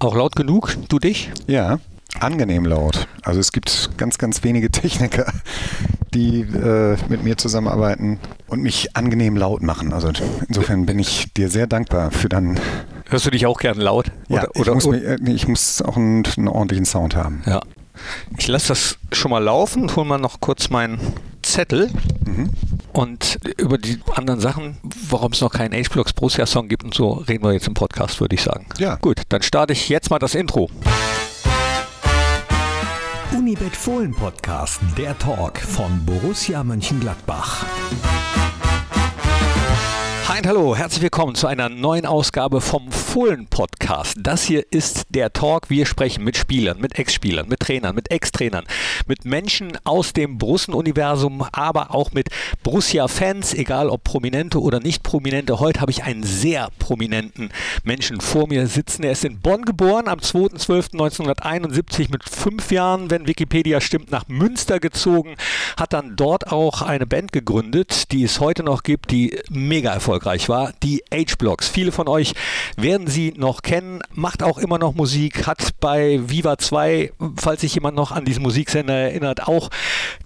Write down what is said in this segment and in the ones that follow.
Auch laut genug, du dich? Ja, angenehm laut. Also es gibt ganz, ganz wenige Techniker, die äh, mit mir zusammenarbeiten und mich angenehm laut machen. Also insofern bin ich dir sehr dankbar für deinen. Hörst du dich auch gern laut? Ja, oder, ich, oder, muss mich, äh, ich, muss auch einen, einen, ordentlichen Sound haben. Ja. Ich lasse das schon mal laufen hole mal noch kurz meinen Zettel. Mhm. Und über die anderen Sachen, warum es noch keinen H-Blocks Borussia-Song gibt und so, reden wir jetzt im Podcast, würde ich sagen. Ja. Gut, dann starte ich jetzt mal das Intro. Unibet Fohlen Podcast, der Talk von Borussia Mönchengladbach. Und hallo, herzlich willkommen zu einer neuen Ausgabe vom Fohlen Podcast. Das hier ist der Talk. Wir sprechen mit Spielern, mit Ex-Spielern, mit Trainern, mit Ex-Trainern, mit Menschen aus dem Borussen-Universum, aber auch mit Borussia-Fans, egal ob prominente oder nicht prominente. Heute habe ich einen sehr prominenten Menschen vor mir sitzen. Er ist in Bonn geboren, am 2.12.1971 mit fünf Jahren, wenn Wikipedia stimmt, nach Münster gezogen, hat dann dort auch eine Band gegründet, die es heute noch gibt, die mega erfolgreich erfolgreich war, die H-Blocks. Viele von euch werden sie noch kennen, macht auch immer noch Musik, hat bei Viva 2, falls sich jemand noch an diesen Musiksender erinnert, auch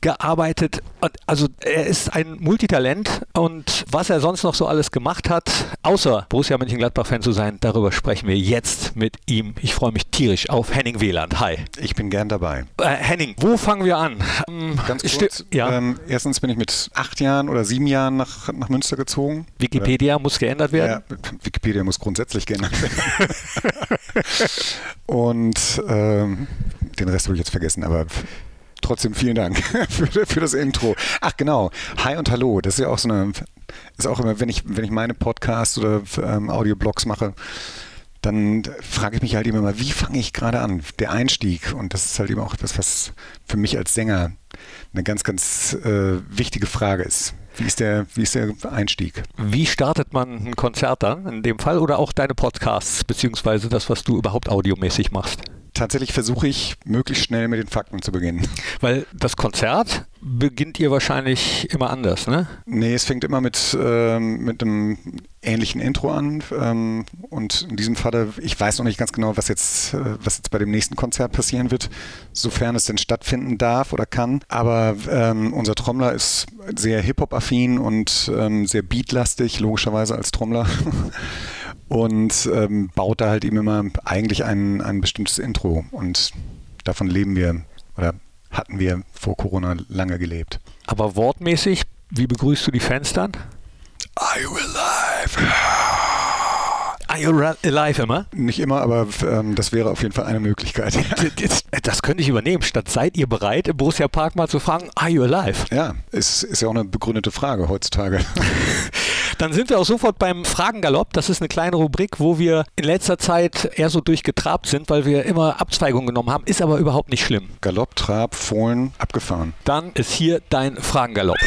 gearbeitet. Also er ist ein Multitalent und was er sonst noch so alles gemacht hat, außer Borussia Mönchengladbach-Fan zu sein, darüber sprechen wir jetzt mit ihm. Ich freue mich tierisch auf Henning Wieland. Hi. Ich bin gern dabei. Äh, Henning, wo fangen wir an? Ähm, Ganz kurz. Ja. Ähm, erstens bin ich mit acht Jahren oder sieben Jahren nach, nach Münster gezogen. Wikipedia Wikipedia muss geändert werden? Ja, Wikipedia muss grundsätzlich geändert werden. und ähm, den Rest habe ich jetzt vergessen, aber trotzdem vielen Dank für, für, das Intro. Ach genau, Hi und Hallo, das ist ja auch so eine, ist auch immer, wenn ich, wenn ich meine Podcasts oder ähm, Audioblogs mache, dann frage ich mich halt immer mal, wie fange ich gerade an? Der Einstieg. Und das ist halt eben auch das, was für mich als Sänger eine ganz, ganz äh, wichtige Frage ist. Wie ist, der, wie ist der Einstieg? Wie startet man ein Konzert dann in dem Fall oder auch deine Podcasts, beziehungsweise das, was du überhaupt audiomäßig machst? Tatsächlich versuche ich, möglichst schnell mit den Fakten zu beginnen. Weil das Konzert beginnt ihr wahrscheinlich immer anders, ne? Nee, es fängt immer mit, ähm, mit einem ähnlichen Intro an. Ähm, und in diesem Falle, ich weiß noch nicht ganz genau, was jetzt, äh, was jetzt bei dem nächsten Konzert passieren wird, sofern es denn stattfinden darf oder kann. Aber ähm, unser Trommler ist sehr Hip-Hop-affin und ähm, sehr beatlastig, logischerweise als Trommler. und ähm, baut da halt eben immer eigentlich ein, ein bestimmtes Intro. Und davon leben wir oder hatten wir vor Corona lange gelebt. Aber wortmäßig, wie begrüßt du die Fans dann? Are you alive? Are you alive immer? Nicht immer, aber ähm, das wäre auf jeden Fall eine Möglichkeit. Das könnte ich übernehmen. Statt seid ihr bereit, im Borussia Park mal zu fragen, are you alive? Ja, ist, ist ja auch eine begründete Frage heutzutage. Dann sind wir auch sofort beim Fragengalopp. Das ist eine kleine Rubrik, wo wir in letzter Zeit eher so durchgetrabt sind, weil wir immer Abzweigungen genommen haben. Ist aber überhaupt nicht schlimm. Galopp, Trab, Fohlen, abgefahren. Dann ist hier dein Fragengalopp.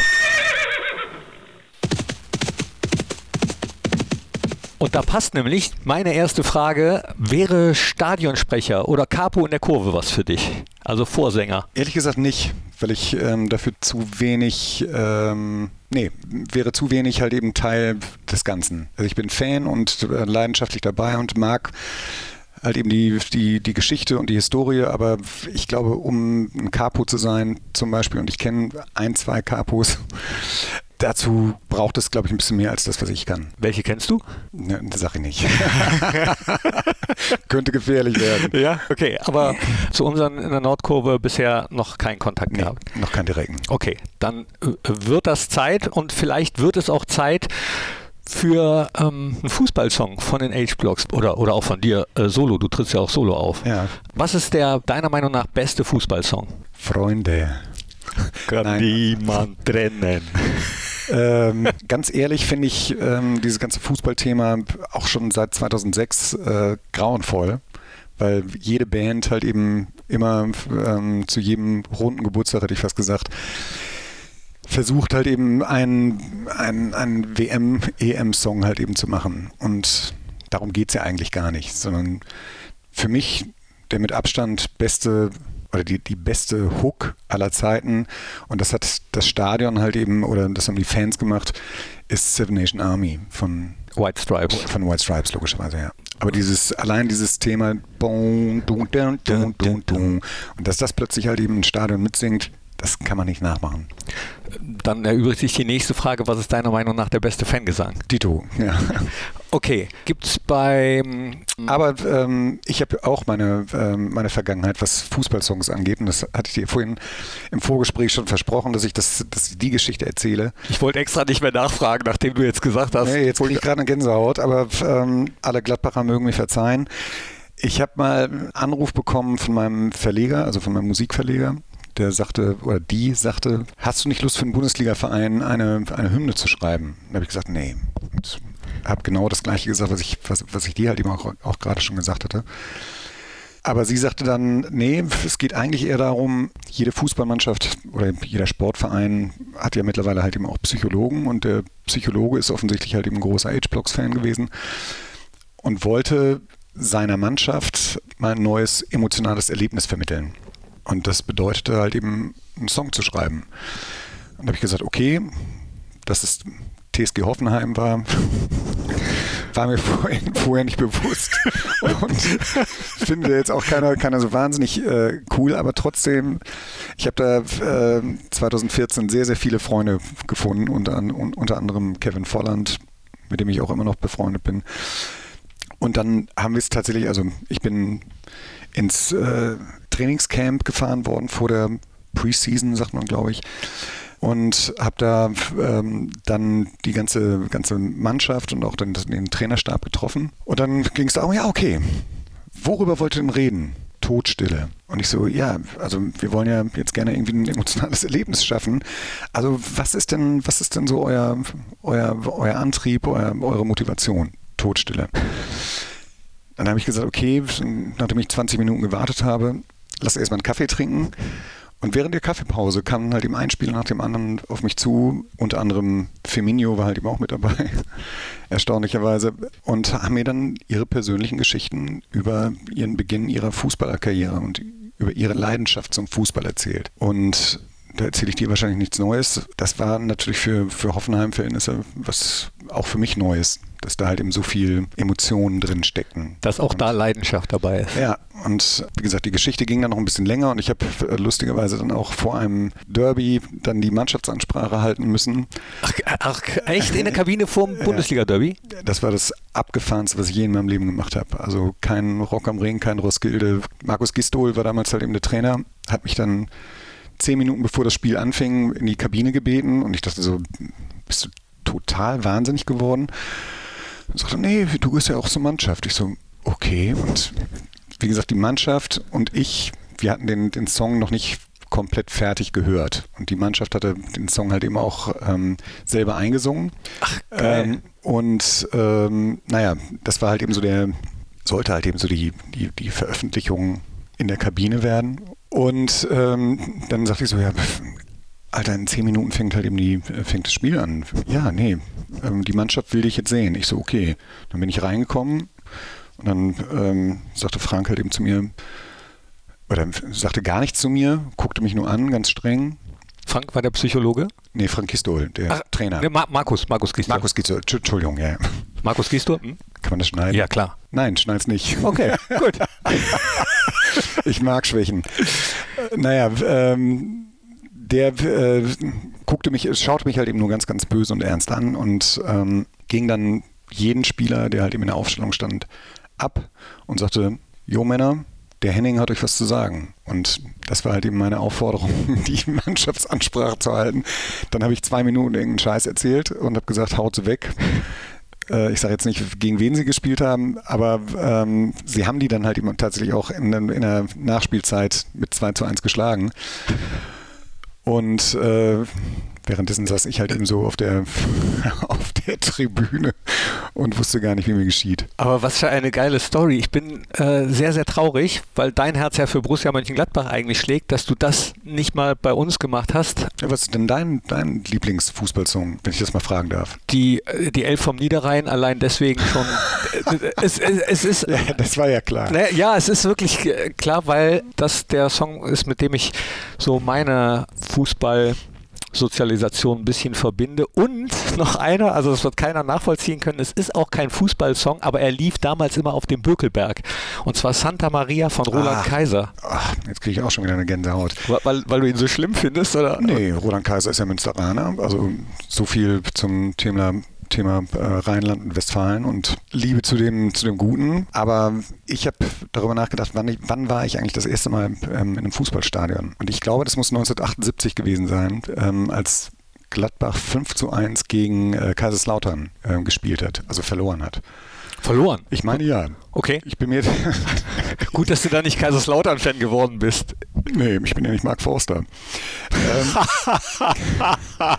Und da passt nämlich meine erste Frage, wäre Stadionsprecher oder Capo in der Kurve was für dich? Also Vorsänger? Ehrlich gesagt nicht, weil ich ähm, dafür zu wenig, ähm, nee, wäre zu wenig halt eben Teil des Ganzen. Also ich bin Fan und äh, leidenschaftlich dabei und mag halt eben die, die, die Geschichte und die Historie, aber ich glaube, um ein Capo zu sein zum Beispiel, und ich kenne ein, zwei Capos, Dazu braucht es, glaube ich, ein bisschen mehr als das, was ich kann. Welche kennst du? Ne, sag ich nicht. Könnte gefährlich werden. Ja, okay. Aber zu unseren in der Nordkurve bisher noch keinen Kontakt nee, gehabt. Noch keinen direkten. Okay, dann äh, wird das Zeit und vielleicht wird es auch Zeit für ähm, einen Fußballsong von den H-Blocks oder, oder auch von dir äh, solo. Du trittst ja auch solo auf. Ja. Was ist der deiner Meinung nach beste Fußballsong? Freunde. Kann Nein. niemand trennen. Ähm, ganz ehrlich finde ich ähm, dieses ganze Fußballthema auch schon seit 2006 äh, grauenvoll, weil jede Band halt eben immer ähm, zu jedem runden Geburtstag, hätte ich fast gesagt, versucht halt eben einen, einen WM-EM-Song halt eben zu machen. Und darum geht es ja eigentlich gar nicht, sondern für mich der mit Abstand beste oder die, die beste Hook aller Zeiten. Und das hat das Stadion halt eben, oder das haben die Fans gemacht, ist Seven Nation Army von White Stripes. Von White Stripes, logischerweise, ja. Aber dieses, allein dieses Thema, und dass das plötzlich halt eben ein Stadion mitsingt, das kann man nicht nachmachen. Dann erübrigt sich die nächste Frage, was ist deiner Meinung nach der beste Fangesang? Dito, ja. Okay, gibt es bei... Aber ähm, ich habe auch meine, ähm, meine Vergangenheit, was Fußballsongs angeht, und das hatte ich dir vorhin im Vorgespräch schon versprochen, dass ich, das, dass ich die Geschichte erzähle. Ich wollte extra nicht mehr nachfragen, nachdem du jetzt gesagt hast. Nee, jetzt kriege ich gerade eine Gänsehaut, aber ähm, alle Gladbacher mögen mir verzeihen. Ich habe mal einen Anruf bekommen von meinem Verleger, also von meinem Musikverleger, der sagte, oder die sagte, hast du nicht Lust für einen Bundesliga-Verein eine, eine Hymne zu schreiben? Da habe ich gesagt, nee. Und habe genau das Gleiche gesagt, was ich, was, was ich dir halt eben auch, auch gerade schon gesagt hatte. Aber sie sagte dann, nee, es geht eigentlich eher darum, jede Fußballmannschaft oder jeder Sportverein hat ja mittlerweile halt eben auch Psychologen und der Psychologe ist offensichtlich halt eben ein großer H-Blocks-Fan gewesen und wollte seiner Mannschaft mal ein neues emotionales Erlebnis vermitteln. Und das bedeutete halt eben, einen Song zu schreiben. Und da habe ich gesagt, okay, das ist TSG Hoffenheim war, war mir vorher, vorher nicht bewusst und finde jetzt auch keiner, keiner so wahnsinnig äh, cool, aber trotzdem, ich habe da äh, 2014 sehr, sehr viele Freunde gefunden, unter, unter anderem Kevin Volland, mit dem ich auch immer noch befreundet bin. Und dann haben wir es tatsächlich, also ich bin ins äh, Trainingscamp gefahren worden vor der Preseason, sagt man, glaube ich. Und habe da ähm, dann die ganze, ganze Mannschaft und auch den, den Trainerstab getroffen. Und dann ging es darum, ja, okay, worüber wollt ihr denn reden? Todstille. Und ich so, ja, also wir wollen ja jetzt gerne irgendwie ein emotionales Erlebnis schaffen. Also was ist denn, was ist denn so euer, euer, euer Antrieb, euer, eure Motivation? Todstille. Dann habe ich gesagt, okay, nachdem ich 20 Minuten gewartet habe, lass erstmal einen Kaffee trinken. Und während der Kaffeepause kam halt eben ein Spieler nach dem anderen auf mich zu. Unter anderem Firmino war halt eben auch mit dabei, erstaunlicherweise. Und haben mir dann ihre persönlichen Geschichten über ihren Beginn ihrer Fußballerkarriere und über ihre Leidenschaft zum Fußball erzählt. Und da erzähle ich dir wahrscheinlich nichts Neues. Das war natürlich für, für Hoffenheim-Verhältnisse was auch für mich Neues, dass da halt eben so viel Emotionen drin stecken. Dass auch und, da Leidenschaft dabei ist. Ja, und wie gesagt, die Geschichte ging dann noch ein bisschen länger und ich habe äh, lustigerweise dann auch vor einem Derby dann die Mannschaftsansprache halten müssen. Ach, ach echt? In der Kabine vor dem Bundesliga-Derby? Das war das Abgefahrenste, was ich je in meinem Leben gemacht habe. Also kein Rock am Ring, kein Roskilde. Markus Gistol war damals halt eben der Trainer, hat mich dann zehn Minuten bevor das Spiel anfing in die Kabine gebeten und ich dachte so, bist du total wahnsinnig geworden? Und sagte, nee, du bist ja auch so Mannschaft. Ich so, okay. Und wie gesagt, die Mannschaft und ich, wir hatten den, den Song noch nicht komplett fertig gehört. Und die Mannschaft hatte den Song halt eben auch ähm, selber eingesungen. Ach, geil. Ähm, und ähm, naja, das war halt eben so der, sollte halt eben so die, die, die Veröffentlichung in der Kabine werden. Und ähm, dann sagte ich so, ja, Alter, in zehn Minuten fängt halt eben die, fängt das Spiel an. Ja, nee, ähm, die Mannschaft will dich jetzt sehen. Ich so, okay. Dann bin ich reingekommen und dann ähm, sagte Frank halt eben zu mir, oder sagte gar nichts zu mir, guckte mich nur an, ganz streng. Frank war der Psychologe? Nee, Frank Gistol, der Ach, Trainer. Ma Markus, Markus Gistol. Markus Gistol, Entschuldigung, ja. Markus Gistol? Hm? Kann man das schneiden? Ja, klar. Nein, schneid's nicht. Okay, gut. ich mag Schwächen. Naja, ähm, der äh, guckte mich, schaute mich halt eben nur ganz, ganz böse und ernst an und ähm, ging dann jeden Spieler, der halt eben in der Aufstellung stand, ab und sagte, Jo Männer, der Henning hat euch was zu sagen. Und das war halt eben meine Aufforderung, die Mannschaftsansprache zu halten. Dann habe ich zwei Minuten irgendeinen Scheiß erzählt und habe gesagt, haut sie weg. Äh, ich sage jetzt nicht, gegen wen sie gespielt haben, aber ähm, sie haben die dann halt eben tatsächlich auch in, in der Nachspielzeit mit 2 zu 1 geschlagen. Und äh, währenddessen saß ich halt eben so auf der, auf der Tribüne und wusste gar nicht, wie mir geschieht. Aber was für eine geile Story. Ich bin äh, sehr, sehr traurig, weil dein Herz ja für Borussia Mönchengladbach eigentlich schlägt, dass du das nicht mal bei uns gemacht hast. Was ist denn dein, dein Lieblingsfußballsong, wenn ich das mal fragen darf? Die, äh, die Elf vom Niederrhein, allein deswegen schon. es, es, es, ist, ja, das war ja klar. Ne, ja, es ist wirklich klar, weil das der Song ist, mit dem ich so meine Fußball- Sozialisation ein bisschen verbinde. Und noch einer, also das wird keiner nachvollziehen können, es ist auch kein Fußballsong, aber er lief damals immer auf dem Bökelberg. Und zwar Santa Maria von Roland Ah. Kaiser. Ach, jetzt kriege ich auch schon wieder eine Gänsehaut. Weil, weil du ihn so schlimm findest, oder? Nee, Roland Kaiser ist ja Münsteraner. Also so viel zum Thema, Thema äh, Rheinland und Westfalen und Liebe zu dem, zu dem Guten. Aber ich habe darüber nachgedacht, wann, ich, wann war ich eigentlich das erste Mal ähm, in einem Fußballstadion? Und ich glaube, das muss 1978 gewesen sein, ähm, als Gladbach 5 zu 1 gegen äh, Kaiserslautern ähm, gespielt hat, also verloren hat. Verloren. Ich meine ja. Okay. Ich bin mir. Gut, dass du da nicht Kaiserslautern-Fan geworden bist. Nee, ich bin ja nicht Mark Forster. ähm,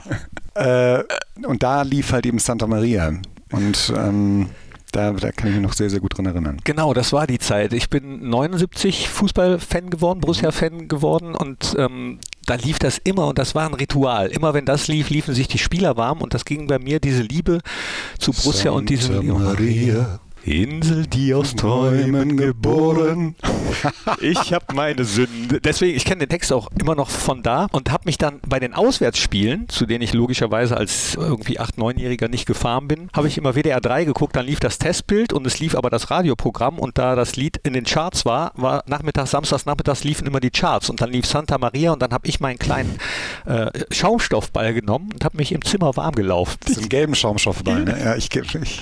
äh, und da lief halt eben Santa Maria. Und ähm, da, da kann ich mich noch sehr, sehr gut dran erinnern. Genau, das war die Zeit. Ich bin 79 Fußballfan geworden, Borussia-Fan geworden und ähm, da lief das immer und das war ein Ritual. Immer wenn das lief, liefen sich die Spieler warm und das ging bei mir diese Liebe zu Borussia und diese Santa Maria. Insel, die aus Träumen geboren. Ich habe meine Sünde. Deswegen, ich kenne den Text auch immer noch von da und habe mich dann bei den Auswärtsspielen, zu denen ich logischerweise als irgendwie 8-, 9-Jähriger nicht gefahren bin, habe ich immer WDR 3 geguckt, dann lief das Testbild und es lief aber das Radioprogramm und da das Lied in den Charts war, war nachmittags, samstags, nachmittags liefen immer die Charts und dann lief Santa Maria und dann habe ich meinen kleinen äh, Schaumstoffball genommen und habe mich im Zimmer warm gelaufen. So einen gelben Schaumstoffball, ne? Ja, ich, ich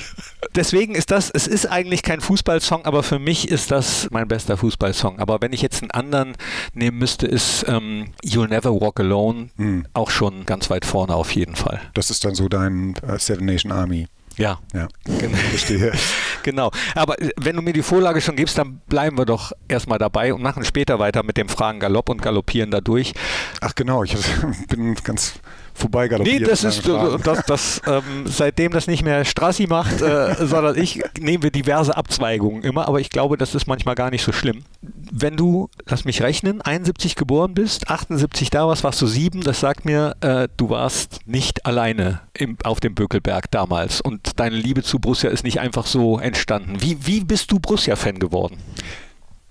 Deswegen ist das, es ist eigentlich kein Fußballsong, aber für mich ist das mein bester Fußballsong. Aber wenn ich jetzt einen anderen nehmen müsste, ist ähm, You'll Never Walk Alone Hm. auch schon ganz weit vorne auf jeden Fall. Das ist dann so dein äh, Seven Nation Army. Ja, Ja, verstehe. genau. Aber äh, wenn du mir die Vorlage schon gibst, dann bleiben wir doch erstmal dabei und machen später weiter mit dem Fragen Galopp und galoppieren da durch. Ach genau, ich bin ganz vorbeigaloppiert. Nee, das ist, Fragen. das, das, ähm, seitdem das nicht mehr Strassi macht, äh, sondern ich, nehmen wir diverse Abzweigungen immer, aber ich glaube, das ist manchmal gar nicht so schlimm. Wenn du, lass mich rechnen, 71 geboren bist, 78 da warst, warst du sieben, das sagt mir, äh, du warst nicht alleine im, auf dem Bökelberg damals und deine Liebe zu Borussia ist nicht einfach so entstanden. Wie, wie bist du Borussia-Fan geworden?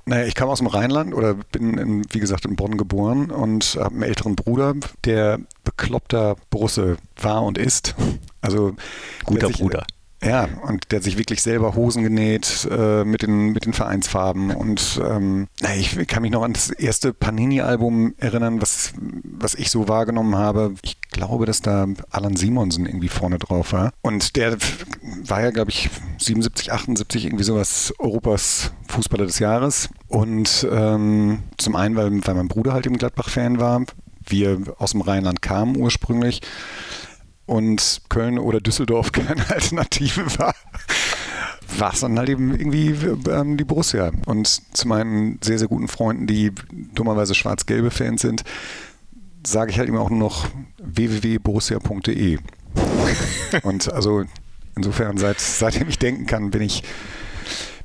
Naja, ich kam aus dem Rheinland oder bin, in, wie gesagt, in Bonn geboren und habe einen älteren Bruder, der bekloppter Borusse war und ist. Also Guter sich, Bruder. Ja, und der hat sich wirklich selber Hosen genäht äh, mit, den, mit den Vereinsfarben. Und ähm, na, ich kann mich noch an das erste Panini-Album erinnern, was, was ich so wahrgenommen habe. Ich glaube, dass da Alan Simonsen irgendwie vorne drauf war. Und der war ja, glaube ich, 77, 78 irgendwie sowas Europas Fußballer des Jahres. Und ähm, zum einen, weil, weil mein Bruder halt eben Gladbach-Fan war. Wir aus dem Rheinland kamen ursprünglich und Köln oder Düsseldorf keine Alternative war, war es dann halt eben irgendwie ähm, die Borussia. Und zu meinen sehr, sehr guten Freunden, die dummerweise schwarz-gelbe Fans sind, sage ich halt immer auch nur noch www.borussia.de. Und also insofern, seit, seitdem ich denken kann, bin ich,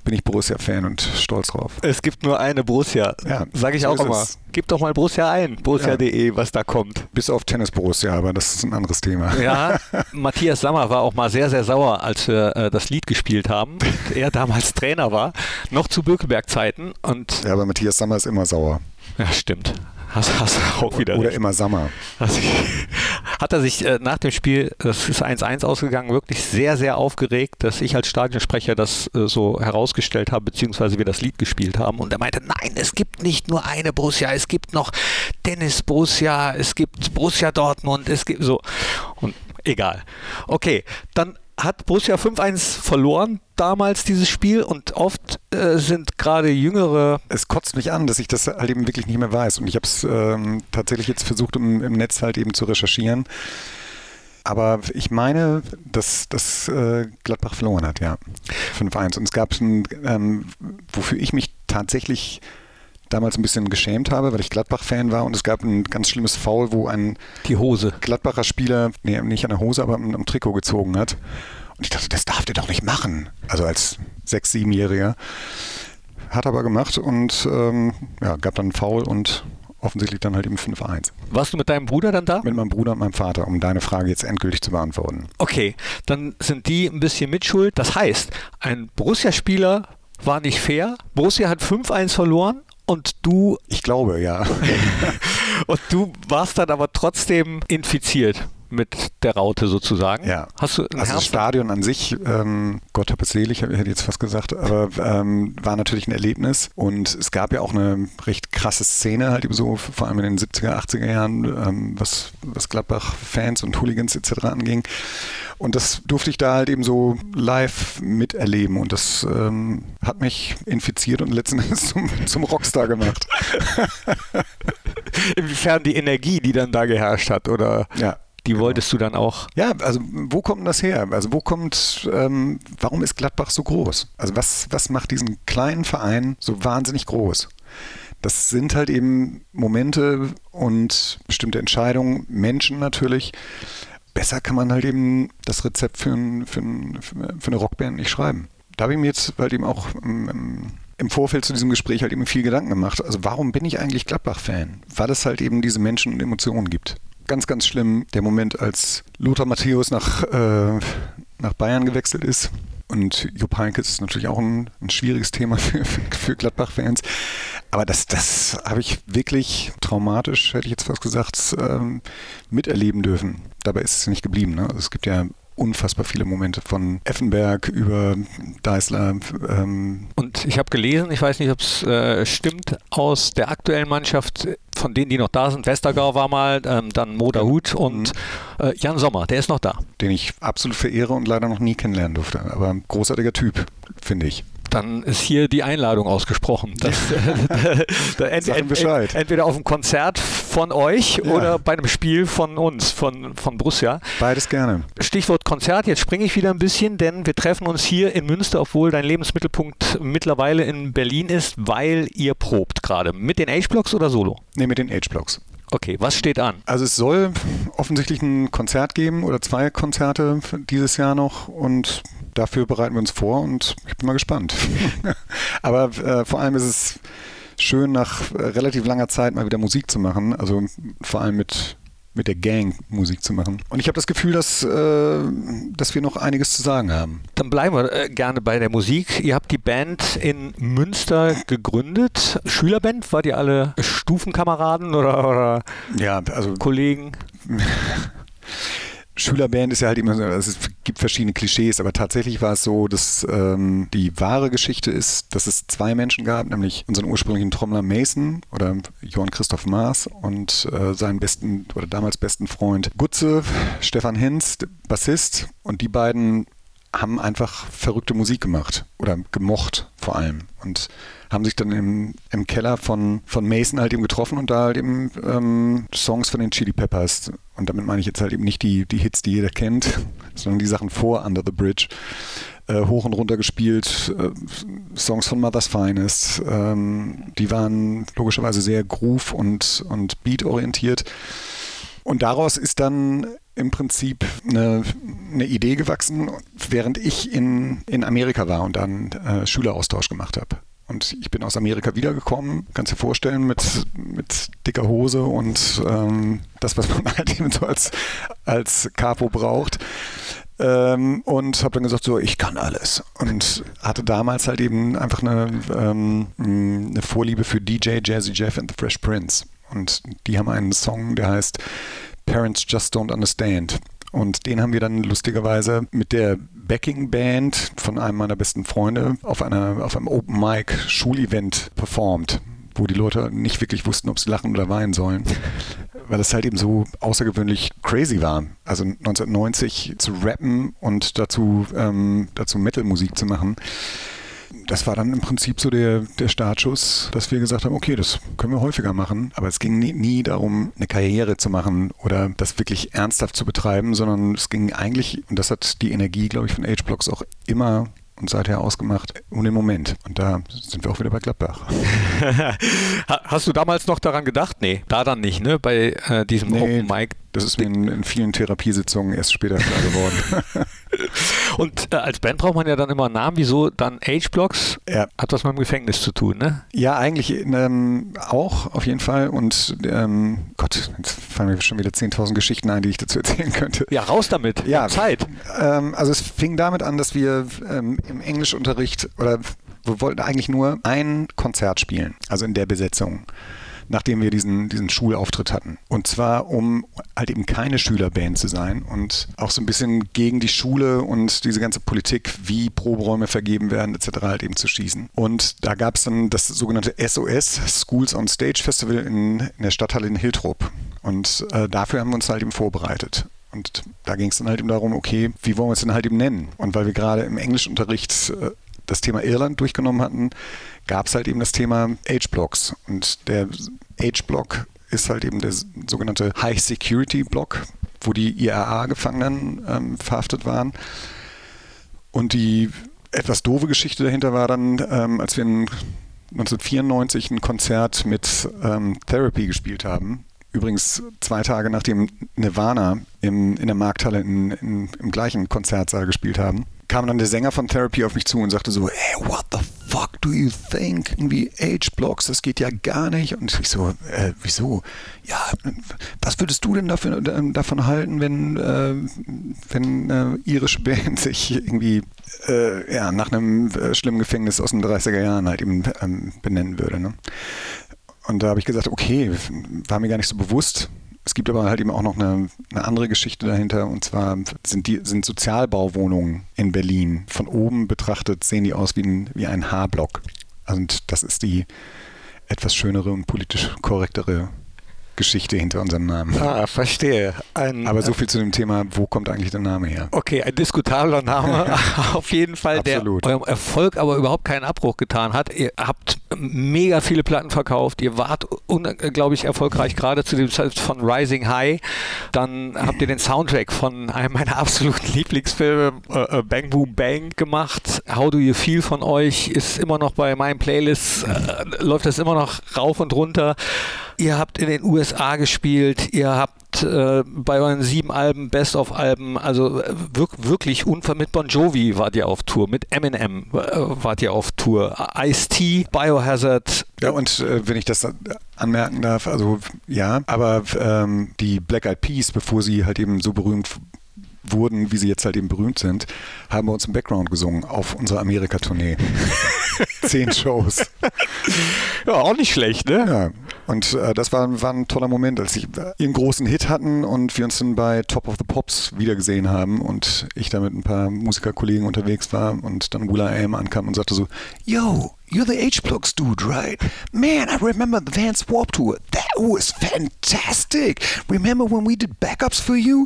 bin ich Borussia-Fan und stolz drauf. Es gibt nur eine Borussia. Ja, Sage ich so auch immer. es. Gib doch mal Borussia ein, borussia.de, was da kommt. Bis auf Tennis-Borussia, aber das ist ein anderes Thema. Ja, Matthias Sammer war auch mal sehr, sehr sauer, als wir äh, das Lied gespielt haben. Und er damals Trainer war, noch zu Bökelberg-Zeiten. Und Ja, aber Matthias Sammer ist immer sauer. ja, stimmt. Hast, hast du auch wieder Oder recht. immer Sammer. Hat sich- Hat er sich äh, nach dem Spiel, das ist 1-1 ausgegangen, wirklich sehr, sehr aufgeregt, dass ich als Stadionsprecher das äh, so herausgestellt habe, beziehungsweise wir das Lied gespielt haben. Und er meinte, nein, es gibt nicht nur eine Borussia, es gibt noch Dennis Borussia, es gibt Borussia Dortmund, es gibt so. Und egal. Okay, dann hat Borussia 5-1 verloren damals dieses Spiel und oft äh, sind gerade jüngere es kotzt mich an, dass ich das halt eben wirklich nicht mehr weiß. Und ich habe es ähm, tatsächlich jetzt versucht, im, im Netz halt eben zu recherchieren. Aber ich meine, dass, dass äh, Gladbach verloren hat, ja. 5-1. Und es gab ein, ähm, wofür ich mich tatsächlich damals ein bisschen geschämt habe, weil ich Gladbach-Fan war. Und es gab ein ganz schlimmes Foul, wo ein die Hose. Gladbacher Spieler, nee, nicht an der Hose, aber am, am Trikot gezogen hat. Und ich dachte, das darf der doch nicht machen. Also als sechs-, siebenjähriger. Hat aber gemacht und ähm, ja, gab dann einen Foul und offensichtlich dann halt eben 5-1. Warst du mit deinem Bruder dann da? Mit meinem Bruder und meinem Vater, um deine Frage jetzt endgültig zu beantworten. Okay, dann sind die ein bisschen mitschuld. Das heißt, ein Borussia-Spieler war nicht fair. Borussia hat 5-1 verloren und du Ich glaube, ja. Und du warst dann aber trotzdem infiziert mit der Raute sozusagen. Ja. Hast du also das Stadion an sich, ähm, Gott hab es selig, hätte ich jetzt fast gesagt, aber ähm, war natürlich ein Erlebnis und es gab ja auch eine recht krasse Szene halt eben so, vor allem in den 70er, 80er Jahren, ähm, was, was Gladbach-Fans und Hooligans etc. anging. Und das durfte ich da halt eben so live miterleben und das ähm, hat mich infiziert und letzten Endes zum, zum Rockstar gemacht. Inwiefern die Energie, die dann da geherrscht hat, oder? Ja. Die genau. wolltest du dann auch? Ja, also wo kommt das her? Also wo kommt, ähm, warum ist Gladbach so groß? Also was, was macht diesen kleinen Verein so wahnsinnig groß? Das sind halt eben Momente und bestimmte Entscheidungen, Menschen natürlich. Besser kann man halt eben das Rezept für, ein, für, ein, für eine Rockband nicht schreiben. Da habe ich mir jetzt halt eben auch im, im Vorfeld zu diesem Gespräch halt eben viel Gedanken gemacht. Also warum bin ich eigentlich Gladbach-Fan? Weil es halt eben diese Menschen und Emotionen gibt ganz, ganz schlimm der Moment, als Lothar Matthäus nach, äh, nach Bayern gewechselt ist. Und Jupp Heynckes ist natürlich auch ein, ein schwieriges Thema für, für, Gladbach-Fans. Aber das, das habe ich wirklich traumatisch, hätte ich jetzt fast gesagt, ähm, miterleben dürfen. Dabei ist es nicht geblieben. Ne? Also es gibt ja unfassbar viele Momente von Effenberg über Deißler. Ähm. Und ich habe gelesen, ich weiß nicht, ob es äh, stimmt, aus der aktuellen Mannschaft, von denen, die noch da sind, Westergau war mal, ähm, dann Moda Hut und mhm. äh, Jan Sommer, der ist noch da. Den ich absolut verehre und leider noch nie kennenlernen durfte. Aber ein großartiger Typ, finde ich dann ist hier die Einladung ausgesprochen. Das, da ent, ent, ent, entweder auf einem Konzert von euch ja. oder bei einem Spiel von uns, von, von Borussia. Beides gerne. Stichwort Konzert, jetzt springe ich wieder ein bisschen, denn wir treffen uns hier in Münster, obwohl dein Lebensmittelpunkt mittlerweile in Berlin ist, weil ihr probt gerade. Mit den H-Blocks oder solo? Ne, mit den H-Blocks. Okay, was steht an? Also es soll offensichtlich ein Konzert geben oder zwei Konzerte dieses Jahr noch und dafür bereiten wir uns vor und ich bin mal gespannt. Aber äh, vor allem ist es schön, nach äh, relativ langer Zeit mal wieder Musik zu machen. Also vor allem mit mit der Gang Musik zu machen. Und ich habe das Gefühl, dass, äh, dass wir noch einiges zu sagen haben. Dann bleiben wir äh, gerne bei der Musik. Ihr habt die Band in Münster gegründet. Schülerband, wart ihr alle Stufenkameraden oder, oder ja, also, Kollegen? Schülerband ist ja halt immer so, also es gibt verschiedene Klischees, aber tatsächlich war es so, dass ähm, die wahre Geschichte ist, dass es zwei Menschen gab, nämlich unseren ursprünglichen Trommler Mason oder Johann Christoph Maas und äh, seinen besten oder damals besten Freund Gutze, Stefan Hinz, Bassist. Und die beiden haben einfach verrückte Musik gemacht oder gemocht vor allem. Und haben sich dann im, im Keller von, von Mason halt eben getroffen und da halt eben ähm, Songs von den Chili Peppers. Und damit meine ich jetzt halt eben nicht die, die Hits, die jeder kennt, sondern die Sachen vor Under the Bridge. Äh, hoch und runter gespielt, äh, Songs von Mother's Finest, ähm, die waren logischerweise sehr groove- und, und beat-orientiert. Und daraus ist dann im Prinzip eine, eine, Idee gewachsen, während ich in, in Amerika war und dann äh, Schüleraustausch gemacht habe. Und ich bin aus Amerika wiedergekommen, kannst dir vorstellen, mit, mit dicker Hose und ähm, das, was man halt eben so als, als Capo braucht. Ähm, und habe dann gesagt, so, ich kann alles. Und hatte damals halt eben einfach eine, ähm, eine Vorliebe für DJ Jazzy Jeff and the Fresh Prince. Und die haben einen Song, der heißt Parents Just Don't Understand. Und den haben wir dann lustigerweise mit der Backing Band von einem meiner besten Freunde auf, einer, auf einem Open Mic Schulevent performt, wo die Leute nicht wirklich wussten, ob sie lachen oder weinen sollen, weil das halt eben so außergewöhnlich crazy war. Also 1990 zu rappen und dazu, ähm, dazu Metal-Musik zu machen das war dann im Prinzip so der, der Startschuss, dass wir gesagt haben, okay, das können wir häufiger machen. Aber es ging nie, nie darum, eine Karriere zu machen oder das wirklich ernsthaft zu betreiben, sondern es ging eigentlich, und das hat die Energie, glaube ich, von H-Blocks auch immer und seither ausgemacht um den Moment. Und da sind wir auch wieder bei Gladbach. Hast du damals noch daran gedacht? Nee, da dann nicht, ne? Bei äh, diesem nee, Open Mic. Das ist mir in, in vielen Therapiesitzungen erst später klar geworden. Und äh, als Band braucht man ja dann immer einen Namen. Wieso dann H-Blocks? Ja. Hat was mit dem Gefängnis zu tun, ne? Ja, eigentlich ähm, auch, auf jeden Fall. Und ähm, Gott, jetzt fallen mir schon wieder 10.000 Geschichten ein, die ich dazu erzählen könnte. Ja, raus damit. Ja, Zeit. Ähm, also es fing damit an, dass wir ähm, im Englischunterricht oder wir wollten eigentlich nur ein Konzert spielen, also in der Besetzung. Nachdem wir diesen, diesen Schulauftritt hatten. Und zwar, um halt eben keine Schülerband zu sein und auch so ein bisschen gegen die Schule und diese ganze Politik, wie Proberäume vergeben werden, etc. halt eben zu schießen. Und da gab es dann das sogenannte SOS, Schools on Stage Festival in, in der Stadthalle in Hiltrop. Und äh, dafür haben wir uns halt eben vorbereitet. Und da ging es dann halt eben darum, okay, wie wollen wir es denn halt eben nennen? Und weil wir gerade im Englischunterricht äh, das Thema Irland durchgenommen hatten, gab es halt eben das Thema Age-Blocks. Und der Age-Block ist halt eben der sogenannte High-Security-Block, wo die IAA-Gefangenen ähm, verhaftet waren. Und die etwas doofe Geschichte dahinter war dann, ähm, als wir in 1994 ein Konzert mit ähm, Therapy gespielt haben. Übrigens zwei Tage nachdem Nirvana im, in der Markthalle in, in, im gleichen Konzertsaal gespielt haben kam dann der Sänger von Therapy auf mich zu und sagte so, hey, what the fuck do you think? Irgendwie Age-Blocks, das geht ja gar nicht. Und ich so, äh, wieso? Ja, was würdest du denn dafür, äh, davon halten, wenn, äh, wenn äh, irische Band sich irgendwie äh, ja, nach einem äh, schlimmen Gefängnis aus den 30er Jahren halt eben ähm, benennen würde? Ne? Und da habe ich gesagt, okay, war mir gar nicht so bewusst, es gibt aber halt eben auch noch eine, eine, andere Geschichte dahinter und zwar sind die sind Sozialbauwohnungen in Berlin. Von oben betrachtet sehen die aus wie ein, wie ein H-Block. Und das ist die etwas schönere und politisch korrektere Geschichte hinter unserem Namen. Ah, verstehe. Ein, Aber so viel zu dem Thema, wo kommt eigentlich der Name her? Okay, ein diskutabler Name auf jeden Fall, Absolut. der eurem Erfolg aber überhaupt keinen Abbruch getan hat. Ihr habt mega viele Platten verkauft, ihr wart unglaublich erfolgreich, gerade zu dem Zeit von Rising High. Dann habt ihr den Soundtrack von einem meiner absoluten Lieblingsfilme, äh, Bang Boom Bang, gemacht. How Do You Feel von euch ist immer noch bei meinen Playlists, äh, läuft das immer noch rauf und runter. Ihr habt in den USA gespielt, ihr habt äh, bei euren sieben Alben, Best-of-Alben, also äh, wirk wirklich unver mit Bon Jovi wart ihr auf Tour, mit Eminem äh, wart ihr auf Tour, Ice-T, Biohazard. Ja, und äh, wenn ich das anmerken darf, also ja, aber ähm, die Black Eyed Peas, bevor sie halt eben so berühmt wurden, wie sie jetzt halt eben berühmt sind, haben wir uns im Background gesungen auf unserer Amerika-Tournee. Zehn Shows. Ja, auch nicht schlecht, ne? Ja. Und äh, das war, war ein toller Moment, als sie ihren großen Hit hatten und wir uns dann bei Top of the Pops wiedergesehen haben und ich da mit ein paar Musikerkollegen unterwegs war und dann Willa Am ankam und sagte so, Yo, You're the H-Blocks dude, right? Man, I remember the Vans Warp Tour. That was fantastic. Remember when we did backups for you?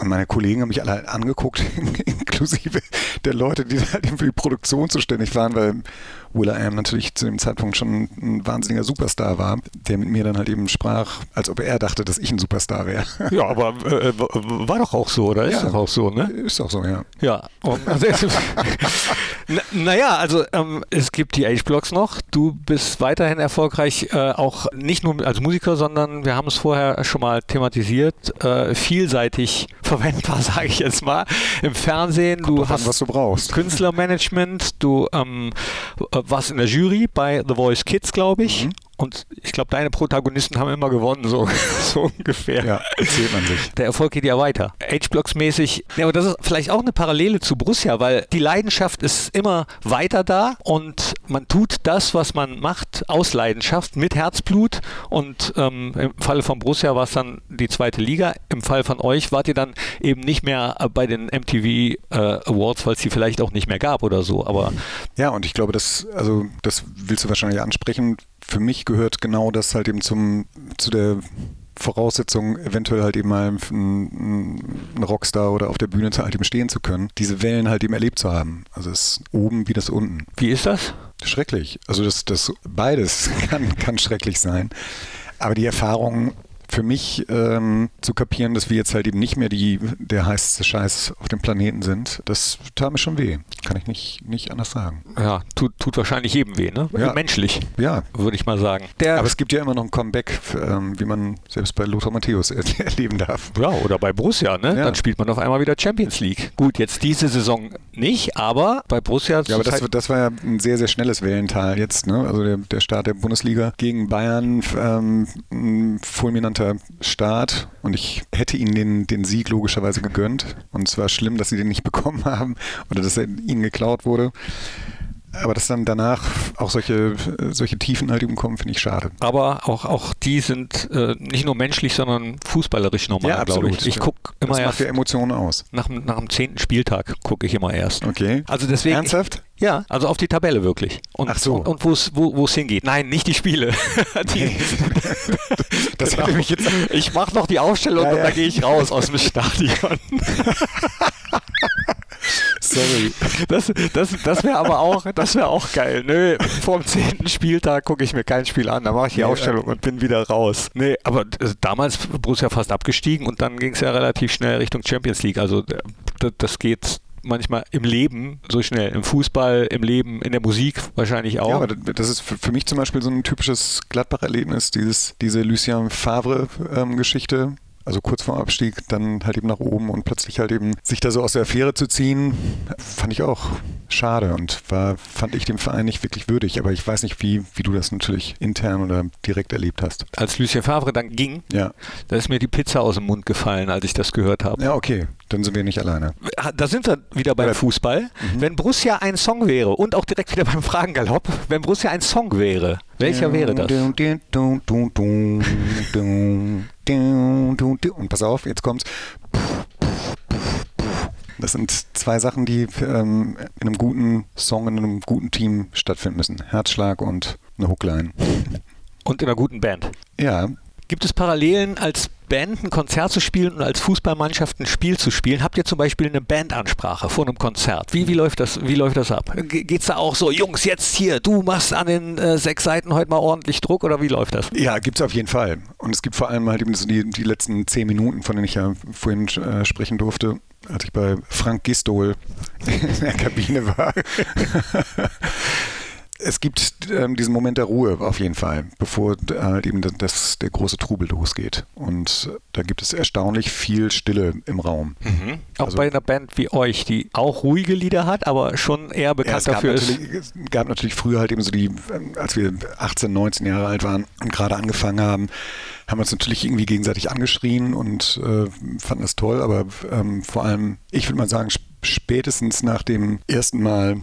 Und meine Kollegen haben mich alle angeguckt, inklusive der Leute, die halt für die Produktion zuständig waren, weil Will.i.am natürlich zu dem Zeitpunkt schon ein wahnsinniger Superstar war, der mit mir dann halt eben sprach, als ob er dachte, dass ich ein Superstar wäre. Ja, aber äh, war doch auch so, oder? Ist ja, doch auch so, ne? Ist auch so, ja. Ja. Also, naja, also ähm, es gibt die Age-Blocks noch. Du bist weiterhin erfolgreich, äh, auch nicht nur als Musiker, sondern wir haben es vorher schon mal thematisiert, äh, vielseitig verwendbar, sage ich jetzt mal, im Fernsehen. Kommt du hast an, was du brauchst. Künstlermanagement, du ähm, warst in der Jury bei The Voice Kids, glaube ich. Mhm. Und ich glaube, deine Protagonisten haben immer gewonnen, so, so ungefähr. Ja, erzählt man sich. Der Erfolg geht ja weiter. H-Blocks mäßig. Ja, aber das ist vielleicht auch eine Parallele zu Borussia, weil die Leidenschaft ist immer weiter da und man tut das, was man macht, aus Leidenschaft, mit Herzblut. Und ähm, im Falle von Borussia war es dann die zweite Liga. Im Fall von euch wart ihr dann eben nicht mehr bei den MTV äh, Awards, weil es die vielleicht auch nicht mehr gab oder so. Aber ja, und ich glaube, das, also das willst du wahrscheinlich ansprechen für mich gehört genau das halt eben zum, zu der Voraussetzung, eventuell halt eben mal ein, ein Rockstar oder auf der Bühne halt eben stehen zu können, diese Wellen halt eben erlebt zu haben. Also das oben wie das unten. Wie ist das? Schrecklich. Also das, das beides kann, kann schrecklich sein. Aber die Erfahrung für mich ähm, zu kapieren, dass wir jetzt halt eben nicht mehr die, der heißeste Scheiß auf dem Planeten sind, das tat mir schon weh. Kann ich nicht, nicht anders sagen. Ja, tut, tut wahrscheinlich jedem weh, ne? Ja. Menschlich. Ja. Würde ich mal sagen. Der Aber es gibt ja immer noch ein Comeback, ähm, wie man selbst bei Lothar Matthäus er erleben darf. Ja, oder bei Borussia, ne? Ja. Dann spielt man auf einmal wieder Champions League. Gut, jetzt diese Saison nicht, aber bei Borussia. Ja, aber das, das war ja ein sehr, sehr schnelles Wellental jetzt, ne? Also der, der Start der Bundesliga gegen Bayern, ähm, ein fulminanter interessanter Start und ich hätte ihnen den, den Sieg logischerweise gegönnt. Und es war schlimm, dass sie den nicht bekommen haben oder dass er ihnen geklaut wurde. Aber dass dann danach auch solche, solche Tiefen halt eben kommen, finde ich schade. Aber auch, auch die sind äh, nicht nur menschlich, sondern fußballerisch normal, Ja, glaube ich. Ich gucke immer Das macht erst ja Emotionen aus. nach, dem- nach dem zehnten Spieltag gucke ich immer erst. Okay. Also deswegen. Ernsthaft? Ja, also auf die Tabelle wirklich. Und, Ach so. Und, und wo's- wo wo es hingeht. Nein, nicht die Spiele. die, Das Genau. mich jetzt. ich mache noch die Aufstellung Ja, und ja. dann gehe ich raus aus dem Stadion. Sorry. Das, das, das wäre aber auch, das wäre auch geil. Nö, vor dem zehnten Spieltag gucke ich mir kein Spiel an, dann mache ich die Nee, Aufstellung und bin wieder raus. Nee, aber äh, damals Borussia fast abgestiegen und dann ging es ja relativ schnell Richtung Champions League. Also äh, das, geht manchmal im Leben so schnell. Im Fußball, im Leben, in der Musik wahrscheinlich auch. Ja, aber das ist für mich zum Beispiel so ein typisches Gladbach-Erlebnis, dieses, diese Lucien Favre-Geschichte. Also kurz vor dem Abstieg, dann halt eben nach oben und plötzlich halt eben sich da so aus der Affäre zu ziehen, fand ich auch schade und war, fand ich dem Verein nicht wirklich würdig. Aber ich weiß nicht, wie, wie du das natürlich intern oder direkt erlebt hast. Als Lucien Favre dann ging, Ja. da ist mir die Pizza aus dem Mund gefallen, als ich das gehört habe. Ja, okay, dann sind wir nicht alleine. Da sind wir wieder beim Ja. Fußball. Wenn Borussia ein Song wäre und auch direkt wieder beim Fragengalopp, wenn Borussia ein Song wäre, welcher wäre das? Und pass auf, jetzt kommt's. Das sind zwei Sachen, die ähm, in einem guten Song, in einem guten Team stattfinden müssen. Herzschlag und eine Hookline. Und in einer guten Band. Ja, Gibt es Parallelen, als Band ein Konzert zu spielen und als Fußballmannschaft ein Spiel zu spielen? Habt ihr zum Beispiel eine Bandansprache vor einem Konzert? Wie, wie, läuft, das, wie läuft das ab? Ge- Geht's da auch so, Jungs, jetzt hier, du machst an den äh, sechs Seiten heute mal ordentlich Druck oder wie läuft das? Ja, gibt es auf jeden Fall. Und es gibt vor allem halt eben so die, die letzten zehn Minuten, von denen ich ja vorhin äh, sprechen durfte, als ich bei Frank Gistol in der Kabine war. es gibt ähm, diesen Moment der Ruhe auf jeden Fall, bevor halt eben das, der große Trubel losgeht. Und da gibt es erstaunlich viel Stille im Raum. Auch Also- bei einer Band wie euch, die auch ruhige Lieder hat, aber schon eher Ja, bekannt gab, dafür ist. es gab natürlich früher halt eben so die, ähm, als wir 18, 19 Jahre alt waren und gerade angefangen haben, haben wir uns natürlich irgendwie gegenseitig angeschrien und äh, fanden das toll, aber ähm, vor allem, ich würde mal sagen, spätestens nach dem ersten Mal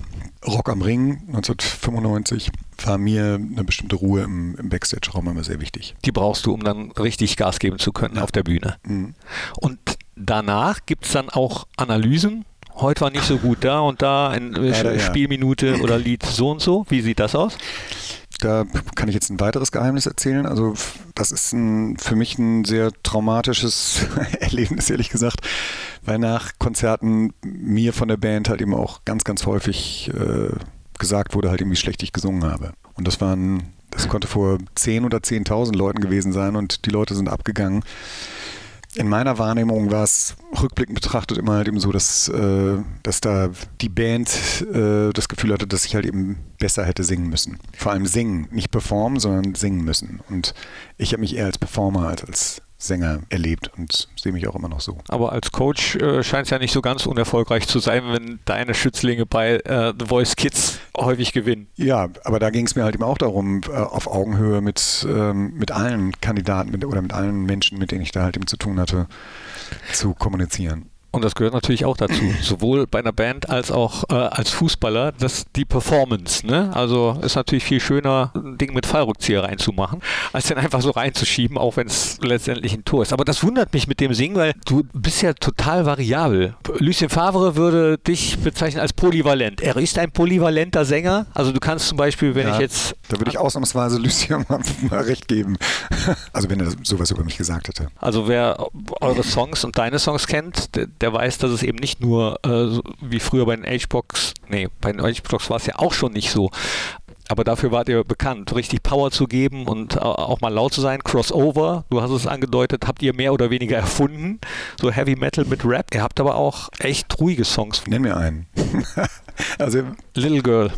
Rock am Ring 1995 war mir eine bestimmte Ruhe im, im Backstage-Raum immer sehr wichtig. Die brauchst du, um dann richtig Gas geben zu können auf der Bühne. Mhm. Und danach gibt es dann auch Analysen. Heute war nicht so gut da und da, in Leider, ja. Spielminute oder Lied so und so. Wie sieht das aus? Da kann ich jetzt ein weiteres Geheimnis erzählen. Also das ist ein, für mich ein sehr traumatisches Erlebnis, ehrlich gesagt, weil nach Konzerten mir von der Band halt eben auch ganz, ganz häufig äh, gesagt wurde, halt eben, wie schlecht ich gesungen habe. Und das waren, das konnte vor 10 oder 10.000 Leuten gewesen sein und die Leute sind abgegangen. In meiner Wahrnehmung war es rückblickend betrachtet immer halt eben so, dass, äh, dass da die Band äh, das Gefühl hatte, dass ich halt eben besser hätte singen müssen. Vor allem singen, nicht performen, sondern singen müssen. Und ich habe mich eher als Performer als als Sänger erlebt und sehe mich auch immer noch so. Aber als Coach äh, scheint es ja nicht so ganz unerfolgreich zu sein, wenn deine Schützlinge bei äh, The Voice Kids häufig gewinnen. Ja, aber da ging es mir halt eben auch darum, äh, auf Augenhöhe mit, ähm, mit allen Kandidaten mit, oder mit allen Menschen, mit denen ich da halt eben zu tun hatte, zu kommunizieren. Und das gehört natürlich auch dazu, sowohl bei einer Band als auch äh, als Fußballer, dass die Performance, ne? Also ist natürlich viel schöner, ein Ding mit Fallrückzieher reinzumachen, als den einfach so reinzuschieben, auch wenn es letztendlich ein Tor ist. Aber das wundert mich mit dem Singen, weil du bist ja total variabel. Lucien Favre würde dich bezeichnen als polyvalent. Er ist ein polyvalenter Sänger. Also du kannst zum Beispiel, wenn Ja, ich jetzt Da würde ich ausnahmsweise Lucien mal, mal recht geben. Also wenn er sowas über mich gesagt hätte. Also wer eure Songs und deine Songs kennt, der, der weiß, dass es eben nicht nur äh, wie früher bei den H-Box, nee, bei den H-Box war es ja auch schon nicht so. Aber dafür wart ihr bekannt, richtig Power zu geben und äh, auch mal laut zu sein. Crossover, du hast es angedeutet, habt ihr mehr oder weniger erfunden. So Heavy Metal mit Rap. Ihr habt aber auch echt ruhige Songs. Nenn mir einen. also, Little Girl.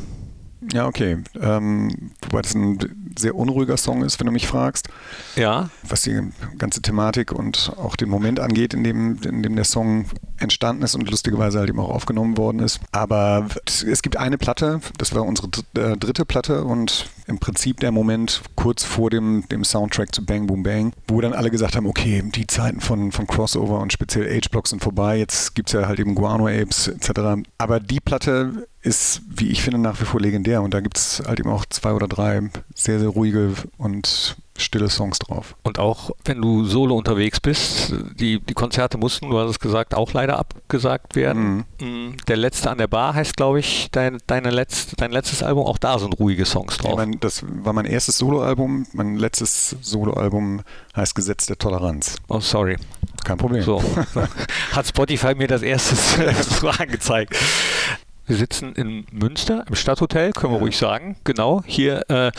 Ja, okay. Ähm, wobei das ein sehr unruhiger Song ist, wenn du mich fragst. Ja, was die ganze Thematik und auch den Moment angeht, in dem, in dem der Song entstanden ist und lustigerweise halt eben auch aufgenommen worden ist. Aber es gibt eine Platte, das war unsere äh, dritte Platte und im Prinzip der Moment kurz vor dem, dem Soundtrack zu Bang Boom Bang, wo dann alle gesagt haben, okay, die Zeiten von, von Crossover und speziell H-Blocks sind vorbei, jetzt gibt es ja halt eben Guano Apes etc. Aber die Platte ist, wie ich finde, nach wie vor legendär und da gibt es halt eben auch zwei oder drei sehr, sehr ruhige und stille Songs drauf. Und auch wenn du solo unterwegs bist, die, die Konzerte mussten, du hast es gesagt, auch leider abgesagt werden. Mhm. Der letzte an der Bar heißt, glaube ich, dein, deine letzte, dein letztes Album. Auch da sind ruhige Songs drauf. Ja, mein, das war mein erstes Soloalbum. Mein letztes Soloalbum heißt Gesetz der Toleranz. Oh, sorry. Kein Problem. So. Hat Spotify mir das erste so angezeigt. Wir sitzen in Münster im Stadthotel, können wir ja. ruhig sagen. Genau, hier äh,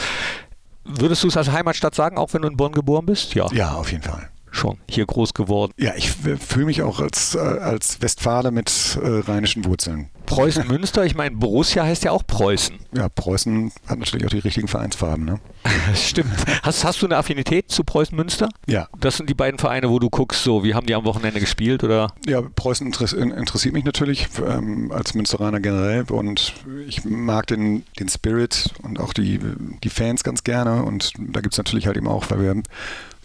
Würdest du es als Heimatstadt sagen, auch wenn du in Bonn geboren bist? Ja. Ja, auf jeden Fall. Schon hier groß geworden. Ja, ich fühle mich auch als, äh, als Westfale mit äh, rheinischen Wurzeln. Preußen-Münster, ich meine, Borussia heißt ja auch Preußen. Ja, Preußen hat natürlich auch die richtigen Vereinsfarben, ne? Stimmt. Hast, hast du eine Affinität zu Preußen-Münster? Ja. Das sind die beiden Vereine, wo du guckst, so, wie haben die am Wochenende gespielt, oder? Ja, Preußen interessiert mich natürlich ähm, als Münsteraner generell und ich mag den, den Spirit und auch die, die Fans ganz gerne und da gibt es natürlich halt eben auch, weil wir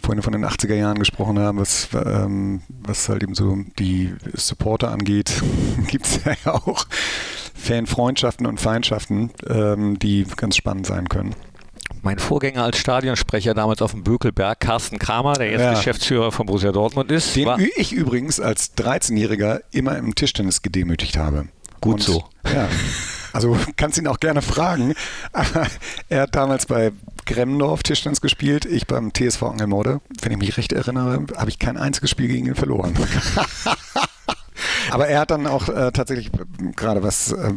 vorhin von den 80er Jahren gesprochen haben, was, ähm, was halt eben so die Supporter angeht, gibt es ja auch Fanfreundschaften und Feindschaften, ähm, die ganz spannend sein können. Mein Vorgänger als Stadionsprecher damals auf dem Bökelberg, Carsten Kramer, der jetzt ja. Geschäftsführer von Borussia Dortmund ist. Den ich übrigens als 13-Jähriger immer im Tischtennis gedemütigt habe. Gut und, so. Ja. Also kannst ihn auch gerne fragen. Er hat damals bei Gremmendorf Tischtennis gespielt, ich beim TSV Angelmorde. Wenn ich mich recht erinnere, habe ich kein einziges Spiel gegen ihn verloren. Aber er hat dann auch äh, tatsächlich gerade was, äh,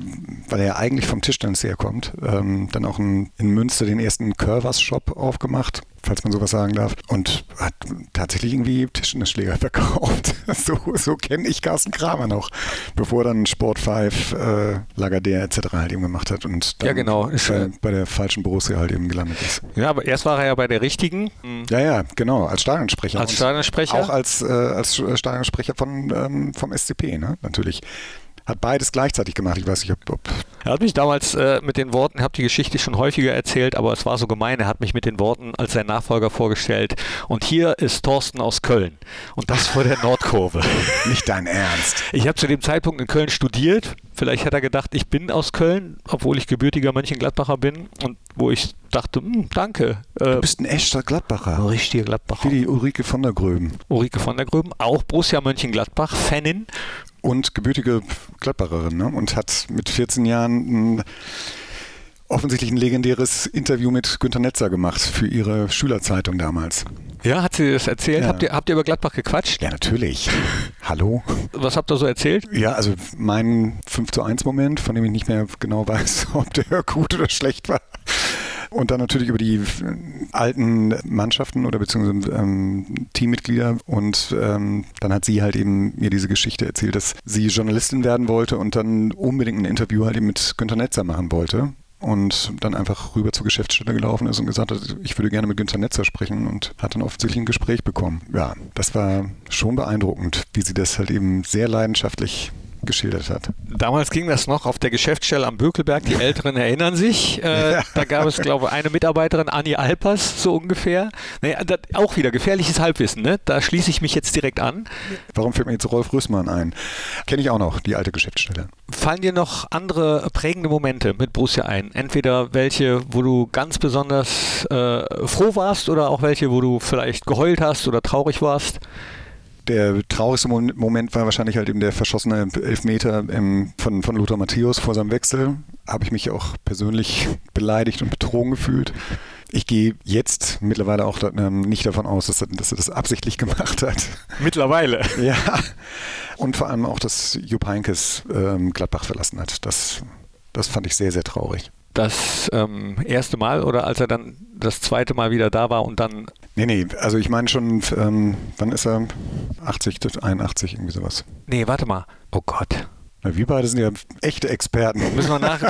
weil er eigentlich vom Tischtennis herkommt, ähm, dann auch in, in Münster den ersten Curvers-Shop aufgemacht falls man sowas sagen darf, und hat tatsächlich irgendwie Tischtennisschläger verkauft. so so kenne ich Carsten Kramer noch, bevor dann Sport 5, äh, Lagardère etc. halt eben gemacht hat und dann ja, genau. bei, bei, der falschen Borussia halt eben gelandet ist. Ja, aber erst war er ja bei der richtigen. Ja, ja, genau, als Stadionsprecher. Als Stadionsprecher? Auch als, äh, als Stadionsprecher von, ähm, vom SCP, ne? natürlich hat beides gleichzeitig gemacht. Ich weiß nicht, ob. ob er hat mich damals äh, mit den Worten, ich habe die Geschichte schon häufiger erzählt, aber es war so gemein. Er hat mich mit den Worten als sein Nachfolger vorgestellt. Und hier ist Thorsten aus Köln. Und das vor der Nordkurve. nicht dein Ernst. Ich habe zu dem Zeitpunkt in Köln studiert. Vielleicht hat er gedacht, ich bin aus Köln, obwohl ich gebürtiger Mönchengladbacher bin. Und wo ich dachte, hm, danke. Äh, du bist ein echter Gladbacher. Ein richtiger Gladbacher. Wie die Ulrike von der Gröben. Ulrike von der Gröben, auch Borussia Mönchengladbach, Fanin und gebürtige Gladbacherin ne? und hat mit 14 Jahren ein, offensichtlich ein legendäres Interview mit Günter Netzer gemacht für ihre Schülerzeitung damals. Ja, hat sie das erzählt? Ja. Habt, ihr, habt ihr über Gladbach gequatscht? Ja, natürlich. Hallo? Was habt ihr so erzählt? Ja, also mein 5 zu 1 Moment, von dem ich nicht mehr genau weiß, ob der gut oder schlecht war. Und dann natürlich über die alten Mannschaften oder beziehungsweise ähm, Teammitglieder. Und ähm, dann hat sie halt eben mir diese Geschichte erzählt, dass sie Journalistin werden wollte und dann unbedingt ein Interview halt eben mit Günter Netzer machen wollte und dann einfach rüber zur Geschäftsstelle gelaufen ist und gesagt hat, ich würde gerne mit Günter Netzer sprechen und hat dann offensichtlich ein Gespräch bekommen. Ja, das war schon beeindruckend, wie sie das halt eben sehr leidenschaftlich geschildert hat. Damals ging das noch auf der Geschäftsstelle am Bökelberg. Die Älteren erinnern sich. Äh, da gab es, glaube ich, eine Mitarbeiterin, Anni Alpers, so ungefähr. Nee, das, auch wieder gefährliches Halbwissen. Ne? Da schließe ich mich jetzt direkt an. Warum fällt mir jetzt Rolf Rüssmann ein? Kenne ich auch noch, die alte Geschäftsstelle. Fallen dir noch andere prägende Momente mit Borussia ein? Entweder welche, wo du ganz besonders äh, froh warst oder auch welche, wo du vielleicht geheult hast oder traurig warst? Der traurigste Moment war wahrscheinlich halt eben der verschossene Elfmeter im, von, von Lothar Matthäus vor seinem Wechsel. Habe ich mich auch persönlich beleidigt und betrogen gefühlt. Ich gehe jetzt mittlerweile auch ähm, nicht davon aus, dass er, dass er, das absichtlich gemacht hat. Mittlerweile? Ja. Und vor allem auch, dass Jupp Heinkes ähm, Gladbach verlassen hat. Das, das fand ich sehr, sehr traurig das ähm, erste Mal oder als er dann das zweite Mal wieder da war und dann. Nee, nee, also ich meine schon, ähm, wann ist er? 80, 81, irgendwie sowas. Nee, warte mal. Oh Gott. Wir beide sind ja echte Experten. Müssen wir nach.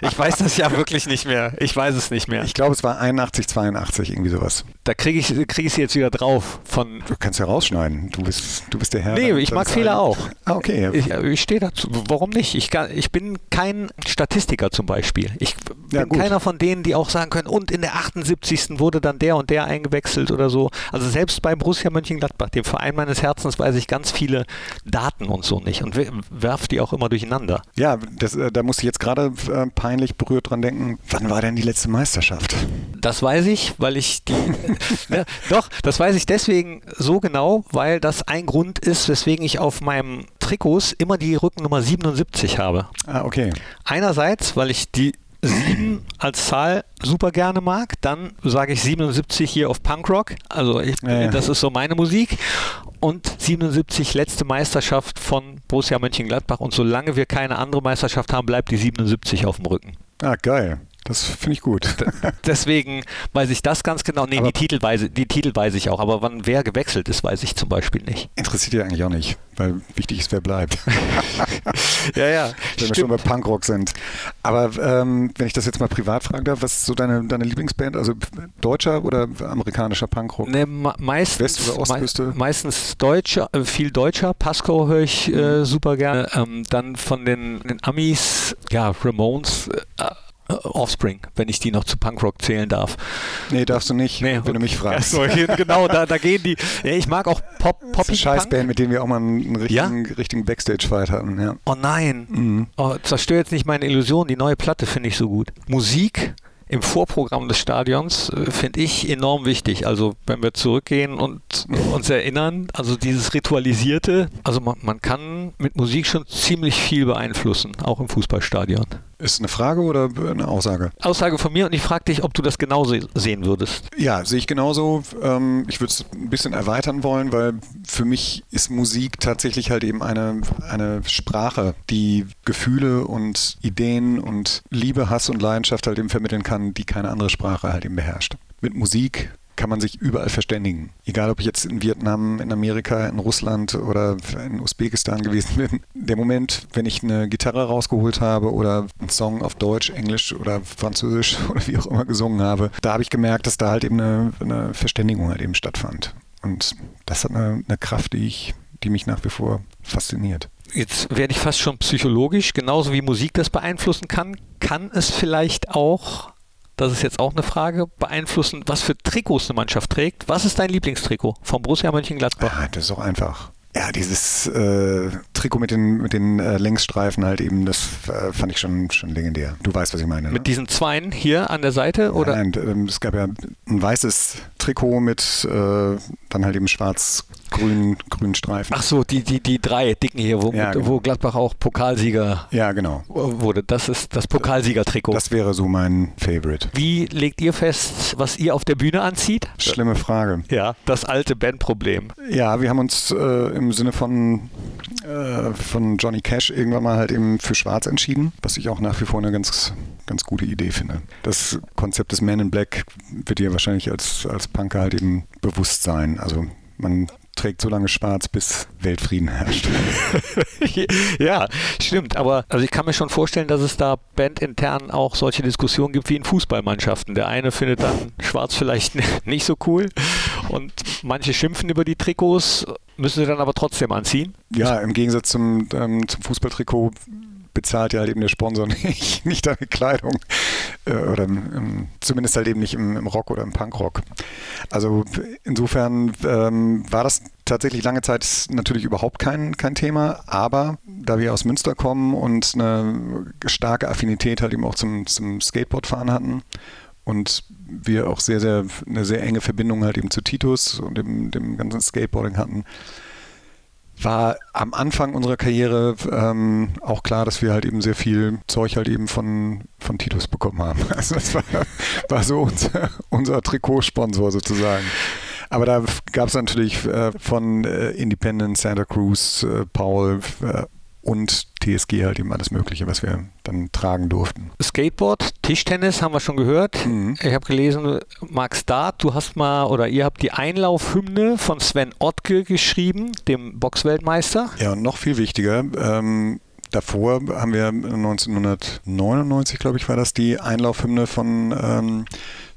ich weiß das ja wirklich nicht mehr. Ich weiß es nicht mehr. Ich glaube, es war 81, 82, irgendwie sowas. Da kriege ich, krieg ich sie jetzt wieder drauf. Von du kannst ja rausschneiden. Du bist, du bist der Herr. Nee, ich mag Fehler auch. Ah, okay. Ich, ich stehe dazu. Warum nicht? Ich, ich bin kein Statistiker zum Beispiel. Ich bin ja, keiner von denen, die auch sagen können, und in der 78. wurde dann der und der eingewechselt oder so. Also selbst bei Borussia Mönchengladbach, dem Verein meines Herzens, weiß ich ganz viele Daten und so nicht und werfe die auch immer durcheinander. Ja, das, äh, da muss ich jetzt gerade äh, peinlich berührt dran denken, wann war denn die letzte Meisterschaft? Das weiß ich, weil ich die. ne, doch, das weiß ich deswegen so genau, weil das ein Grund ist, weswegen ich auf meinem Trikots immer die Rückennummer 77 habe. Ah, okay. Einerseits, weil ich die 7 als Zahl super gerne mag, dann sage ich 77 hier auf Punkrock. Also ich, ja, ja. das ist so meine Musik. Und 77 letzte Meisterschaft von Borussia Mönchengladbach. Und solange wir keine andere Meisterschaft haben, bleibt die 77 auf dem Rücken. Ah, geil. Das finde ich gut. Deswegen weiß ich das ganz genau. Nee, die Titel, weiß, die Titel weiß ich auch, aber wann wer gewechselt ist, weiß ich zum Beispiel nicht. Interessiert ja eigentlich auch nicht, weil wichtig ist, wer bleibt. ja, ja. Wenn stimmt. wir schon bei Punkrock sind. Aber ähm, wenn ich das jetzt mal privat fragen darf, was ist so deine, deine Lieblingsband? Also deutscher oder amerikanischer Punkrock? Nee, meistens, West- oder Ostküste? Me meistens deutscher, äh, viel deutscher. Pasco höre ich äh, mhm. super gerne. Ähm, dann von den, den Amis, ja, Ramones. Äh, Offspring, wenn ich die noch zu Punkrock zählen darf. Nee, darfst du nicht, nee, wenn du mich fragst. Ja, so, genau, da, da gehen die. Ja, ich mag auch Pop, Pop. Das ist eine Scheißband, mit denen wir auch mal einen richtigen, ja? richtigen Backstage-Fight hatten. Ja. Oh nein. Mhm. Oh, zerstör jetzt nicht meine Illusion. Die neue Platte finde ich so gut. Musik im Vorprogramm des Stadions äh, finde ich enorm wichtig. Also wenn wir zurückgehen und uns erinnern, also dieses Ritualisierte, also man, man kann mit Musik schon ziemlich viel beeinflussen, auch im Fußballstadion. Ist eine Frage oder eine Aussage? Aussage von mir und ich frage dich, ob du das genauso sehen würdest. Ja, sehe ich genauso. Ähm, ich würde es ein bisschen erweitern wollen, weil für mich ist Musik tatsächlich halt eben eine, eine Sprache, die Gefühle und Ideen und Liebe, Hass und Leidenschaft halt eben vermitteln kann, die keine andere Sprache halt eben beherrscht. Mit Musik kann man sich überall verständigen. Egal, ob ich jetzt in Vietnam, in Amerika, in Russland oder in Usbekistan gewesen bin. Der Moment, wenn ich eine Gitarre rausgeholt habe oder einen Song auf Deutsch, Englisch oder Französisch oder wie auch immer gesungen habe, da habe ich gemerkt, dass da halt eben eine, eine Verständigung halt eben stattfand. Und das hat eine, eine Kraft, die, ich, die mich nach wie vor fasziniert. Jetzt werde ich fast schon psychologisch, genauso wie Musik das beeinflussen kann, kann es vielleicht auch das ist jetzt auch eine Frage, beeinflussen, was für Trikots eine Mannschaft trägt. Was ist dein Lieblingstrikot vom Borussia Mönchengladbach? Ah, das ist auch einfach. Ja, dieses äh, Trikot mit den, mit den äh, Längsstreifen halt eben, das äh, fand ich schon, schon legendär. Du weißt, was ich meine. Ne? Mit diesen Zweien hier an der Seite? Ja, oder? Nein, ähm, es gab ja ein weißes Trikot mit äh, dann halt eben schwarz grünen, grünen Streifen. Ach so, die, die, die drei dicken hier, wo, ja, genau. wo Gladbach auch Pokalsieger ja, genau. wurde. Das ist das Pokalsiegertrikot. Das wäre so mein Favorite. Wie legt ihr fest, was ihr auf der Bühne anzieht? Schlimme Frage. Ja, das alte Bandproblem. Ja, wir haben uns äh, im Sinne von, äh, von Johnny Cash irgendwann mal halt eben für Schwarz entschieden, was ich auch nach wie vor eine ganz, ganz gute Idee finde. Das Konzept des Man in Black wird dir wahrscheinlich als, als Punker halt eben bewusst sein. Also man trägt so lange schwarz, bis Weltfrieden herrscht. ja, stimmt. Aber also ich kann mir schon vorstellen, dass es da bandintern auch solche Diskussionen gibt wie in Fußballmannschaften. Der eine findet dann schwarz vielleicht nicht so cool und manche schimpfen über die Trikots, müssen sie dann aber trotzdem anziehen. Ja, im Gegensatz zum, ähm, zum Fußballtrikot bezahlt ja halt eben der Sponsor nicht, nicht deine Kleidung. Äh, oder im, zumindest halt eben nicht im, im, Rock oder im Punkrock. Also insofern ähm, war das tatsächlich lange Zeit natürlich überhaupt kein, kein Thema, aber da wir aus Münster kommen und eine starke Affinität halt eben auch zum, zum Skateboardfahren hatten und wir auch sehr, sehr eine sehr enge Verbindung halt eben zu Titus und dem, dem ganzen Skateboarding hatten, war am Anfang unserer Karriere ähm, auch klar, dass wir halt eben sehr viel Zeug halt eben von, von Titus bekommen haben. Also das war, war so unser, unser Trikotsponsor sozusagen. Aber da gab es natürlich äh, von äh, Independent, Santa Cruz, äh, Paul, äh, und TSG halt eben alles Mögliche, was wir dann tragen durften. Skateboard, Tischtennis haben wir schon gehört. Mhm. Ich habe gelesen, Max Dart, du hast mal oder ihr habt die Einlaufhymne von Sven Ottke geschrieben, dem Boxweltmeister. Ja, und noch viel wichtiger, ähm, davor haben wir 1999, glaube ich, war das die Einlaufhymne von ähm,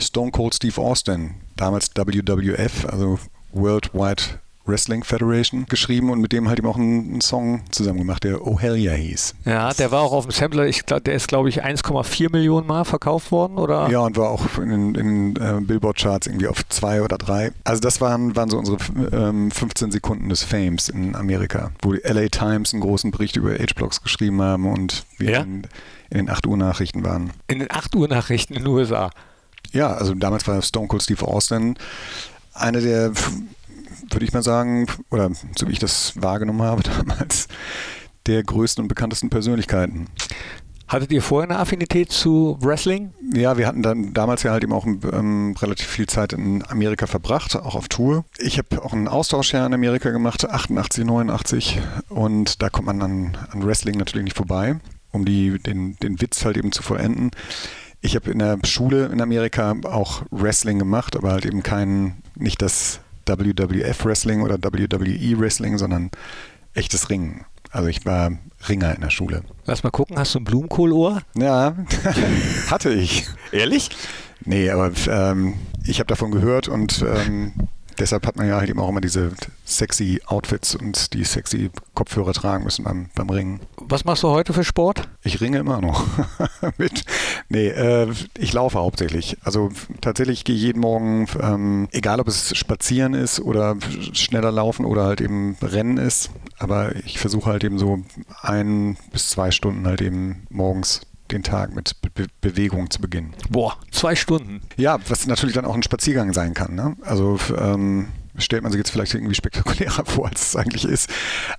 Stone Cold Steve Austin, damals WWF, also World Wide Wrestling Federation geschrieben und mit dem halt eben auch einen, einen, Song zusammen gemacht, der Oh Hell Yeah hieß. Ja, der war auch auf dem Sampler, ich glaub, der ist glaube ich 1,4 Millionen Mal verkauft worden, oder? Ja, und war auch in den äh, Billboard-Charts irgendwie auf zwei oder drei. Also das waren, waren so unsere ähm, 15 Sekunden des Fames in Amerika, wo die LA Times einen großen Bericht über H-Blocks geschrieben haben und wir Ja? in, in den 8 Uhr Nachrichten waren. In den 8 Uhr Nachrichten in den USA. Ja, also damals war Stone Cold Steve Austin eine der, würde ich mal sagen, oder so wie ich das wahrgenommen habe damals, der größten und bekanntesten Persönlichkeiten. Hattet ihr vorher eine Affinität zu Wrestling? Ja, wir hatten dann damals ja halt eben auch ähm, relativ viel Zeit in Amerika verbracht, auch auf Tour. Ich habe auch ein Austauschjahr in Amerika gemacht, 88, 89 und da kommt man an, an Wrestling natürlich nicht vorbei, um die, den, den Witz halt eben zu vollenden. Ich habe in der Schule in Amerika auch Wrestling gemacht, aber halt eben kein, nicht das WWF Wrestling oder WWE Wrestling, sondern echtes Ringen. Also ich war Ringer in der Schule. Lass mal gucken, hast du ein Blumenkohlohr? Ja, hatte ich. Ehrlich? Nee, aber ähm, ich habe davon gehört und ähm, deshalb hat man ja halt eben auch immer diese sexy Outfits und die sexy Kopfhörer tragen müssen beim, beim Ringen. Was machst du heute für Sport? Ich ringe immer noch. Mit, nee, äh, ich laufe hauptsächlich. Also tatsächlich gehe ich jeden Morgen, ähm, egal ob es spazieren ist oder schneller laufen oder halt eben Rennen ist, aber ich versuche halt eben so ein bis zwei Stunden halt eben morgens den Tag mit Be Be Bewegung zu beginnen. Boah, zwei Stunden. Ja, was natürlich dann auch ein Spaziergang sein kann. Ne? Also ähm, stellt man sich jetzt vielleicht irgendwie spektakulärer vor, als es eigentlich ist.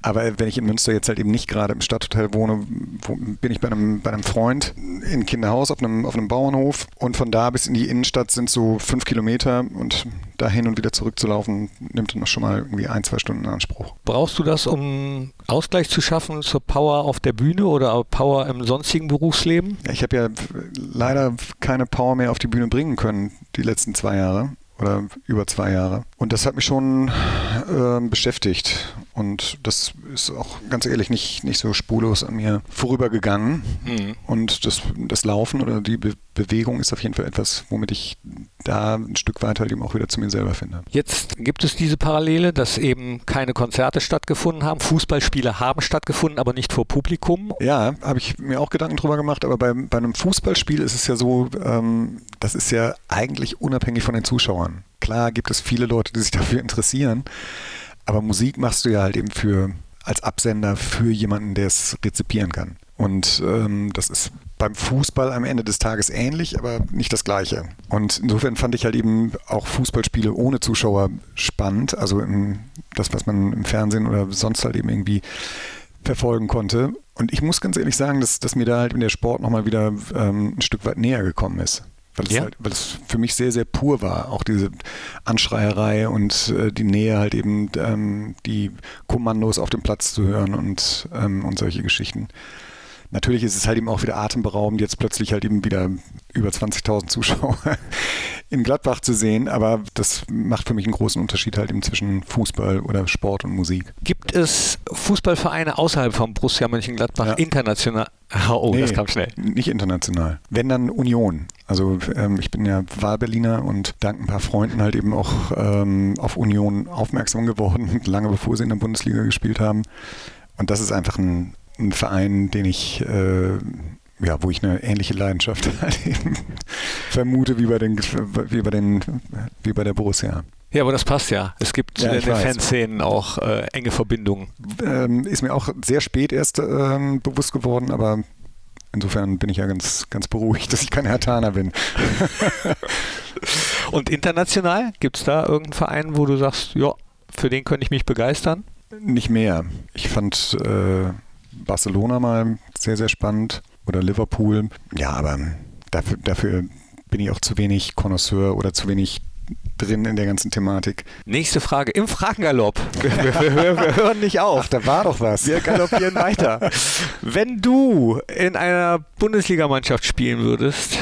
Aber wenn ich in Münster jetzt halt eben nicht gerade im Stadthotel wohne, wo, bin ich bei einem, bei einem Freund in Kinderhaus auf einem, auf einem Bauernhof und von da bis in die Innenstadt sind so fünf Kilometer und da hin und wieder zurückzulaufen, nimmt dann schon mal irgendwie ein, zwei Stunden in Anspruch. Brauchst du das, um Ausgleich zu schaffen zur Power auf der Bühne oder Power im sonstigen Berufsleben? Ich habe ja leider keine Power mehr auf die Bühne bringen können die letzten zwei Jahre oder über zwei Jahre. Und das hat mich schon äh, beschäftigt. Und das ist auch ganz ehrlich nicht, nicht so spurlos an mir vorübergegangen. Mhm. Und das, das Laufen oder die Be Bewegung ist auf jeden Fall etwas, womit ich da ein Stück weit halt eben auch wieder zu mir selber finde. Jetzt gibt es diese Parallele, dass eben keine Konzerte stattgefunden haben. Fußballspiele haben stattgefunden, aber nicht vor Publikum. Ja, habe ich mir auch Gedanken drüber gemacht, aber bei, bei einem Fußballspiel ist es ja so, ähm, das ist ja eigentlich unabhängig von den Zuschauern. Klar gibt es viele Leute, die sich dafür interessieren, aber Musik machst du ja halt eben für als Absender für jemanden, der es rezipieren kann. Und ähm, das ist beim Fußball am Ende des Tages ähnlich, aber nicht das Gleiche. Und insofern fand ich halt eben auch Fußballspiele ohne Zuschauer spannend. Also im, das, was man im Fernsehen oder sonst halt eben irgendwie verfolgen konnte. Und ich muss ganz ehrlich sagen, dass, dass mir da halt in der Sport nochmal wieder ähm, ein Stück weit näher gekommen ist. Weil es, Ja? halt, weil es für mich sehr, sehr pur war. Auch diese Anschreierei und äh, die Nähe halt eben, ähm, die Kommandos auf dem Platz zu hören und, ähm, und solche Geschichten. Natürlich ist es halt eben auch wieder atemberaubend, jetzt plötzlich halt eben wieder über 20.000 Zuschauer in Gladbach zu sehen, aber das macht für mich einen großen Unterschied halt eben zwischen Fußball oder Sport und Musik. Gibt es Fußballvereine außerhalb von Borussia Mönchengladbach Ja. international? Oh, das kam schnell. Nicht international. Wenn dann Union. Also ähm, ich bin ja Wahlberliner und dank ein paar Freunden halt eben auch ähm, auf Union aufmerksam geworden, lange bevor sie in der Bundesliga gespielt haben. Und das ist einfach ein, ein Verein, den ich, äh, ja, wo ich eine ähnliche Leidenschaft halt eben vermute wie bei den, wie bei den, wie bei der Borussia. Ja, aber das passt ja. Es gibt Ja, in den weiß. Fanszenen auch äh, enge Verbindungen. Ähm, ist mir auch sehr spät erst ähm, bewusst geworden, aber insofern bin ich ja ganz, ganz beruhigt, dass ich kein Hertaner bin. Und international? Gibt es da irgendeinen Verein, wo du sagst, ja, für den könnte ich mich begeistern? Nicht mehr. Ich fand äh, Barcelona mal sehr, sehr spannend oder Liverpool. Ja, aber dafür, dafür bin ich auch zu wenig Connoisseur oder zu wenig drin in der ganzen Thematik. Nächste Frage im Fragengalopp. Wir, wir, wir, hören- wir hören nicht auf. da war doch was. Wir galoppieren weiter. Wenn du in einer Bundesligamannschaft spielen würdest,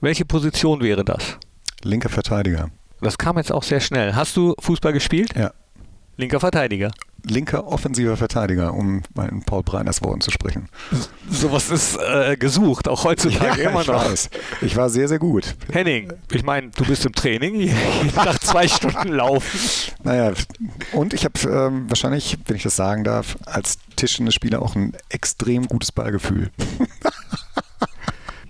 welche Position wäre das? Linker Verteidiger. Das kam jetzt auch sehr schnell. Hast du Fußball gespielt? Ja. Linker Verteidiger. Linker offensiver Verteidiger, um mal in Paul Breiners Worten zu sprechen. Sowas ist äh, gesucht, auch heutzutage immer ich noch. weiß. Ich war sehr, sehr gut. Henning, ich meine, du bist im Training, nach zwei Stunden laufen. Naja, und ich habe ähm, wahrscheinlich, wenn ich das sagen darf, als Tischtennisspieler auch ein extrem gutes Ballgefühl.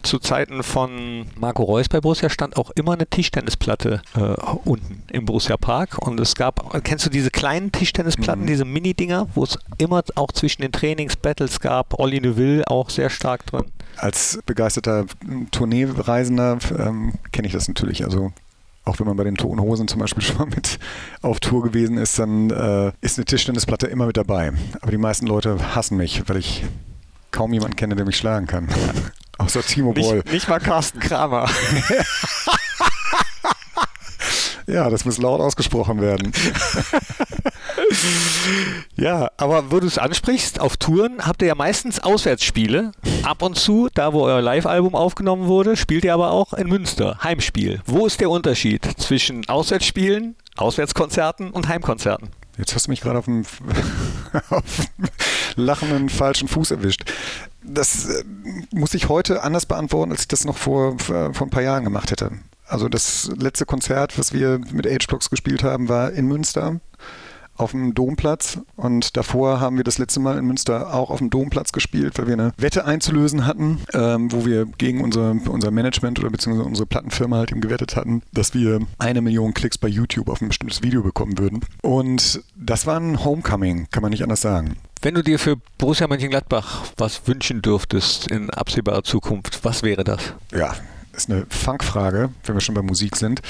Zu Zeiten von Marco Reus bei Borussia stand auch immer eine Tischtennisplatte äh, unten im Borussia Park. Und es gab, kennst du diese kleinen Tischtennisplatten, Mhm. diese Mini-Dinger, wo es immer auch zwischen den Trainings Battles gab? Olli Neuville auch sehr stark drin. Als begeisterter Tourneereisender ähm, kenne ich das natürlich. Also auch wenn man bei den Toten Hosen zum Beispiel schon mal mit auf Tour gewesen ist, dann äh, ist eine Tischtennisplatte immer mit dabei. Aber die meisten Leute hassen mich, weil ich kaum jemanden kenne, der mich schlagen kann. Außer Timo Boll. Nicht, nicht mal Carsten Kramer. Ja, das muss laut ausgesprochen werden. Ja, aber wo du es ansprichst, auf Touren habt ihr ja meistens Auswärtsspiele. Ab und zu, da wo euer Live-Album aufgenommen wurde, spielt ihr aber auch in Münster, Heimspiel. Wo ist der Unterschied zwischen Auswärtsspielen, Auswärtskonzerten und Heimkonzerten? Jetzt hast du mich gerade auf dem, lachenden falschen Fuß erwischt. Das äh, muss ich heute anders beantworten, als ich das noch vor, vor ein paar Jahren gemacht hätte. Also das letzte Konzert, was wir mit H-Blocks gespielt haben, war in Münster auf dem Domplatz und davor haben wir das letzte Mal in Münster auch auf dem Domplatz gespielt, weil wir eine Wette einzulösen hatten, ähm, wo wir gegen unser, unser Management oder beziehungsweise unsere Plattenfirma halt eben gewettet hatten, dass wir eine Million Klicks bei YouTube auf ein bestimmtes Video bekommen würden. Und das war ein Homecoming, kann man nicht anders sagen. Wenn du dir für Borussia Mönchengladbach was wünschen dürftest in absehbarer Zukunft, was wäre das? Ja, ist eine Funkfrage, wenn wir schon bei Musik sind.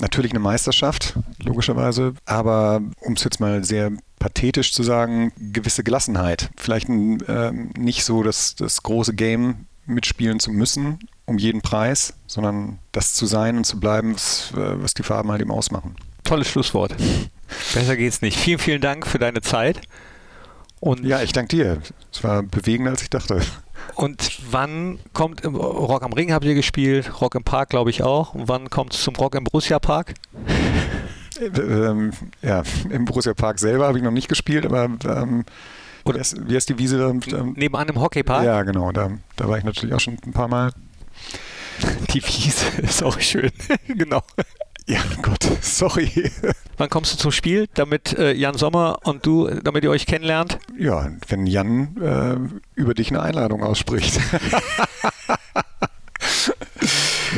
Natürlich eine Meisterschaft, logischerweise, aber um es jetzt mal sehr pathetisch zu sagen, gewisse Gelassenheit. Vielleicht ein, ähm, nicht so das, das große Game mitspielen zu müssen, um jeden Preis, sondern das zu sein und zu bleiben, was, äh, was die Farben halt eben ausmachen. Tolles Schlusswort. Besser geht's nicht. Vielen, vielen Dank für deine Zeit. Und, Ja, ich danke dir. Es war bewegender, als ich dachte. Und wann kommt Rock am Ring habt ihr gespielt, Rock im Park glaube ich auch. Und wann kommt es zum Rock im Borussia Park? Ähm, ja, im Borussia Park selber habe ich noch nicht gespielt, aber ähm, Oder- wie, heißt, die Wiese? da? Ähm, Nebenan im Hockeypark? Ja, genau. Da, da war ich natürlich auch schon ein paar Mal. Die Wiese ist auch schön. genau. Ja, Gott, sorry. Wann kommst du zum Spiel, damit äh, Jan Sommer und du, damit ihr euch kennenlernt? Ja, wenn Jan äh, über dich eine Einladung ausspricht.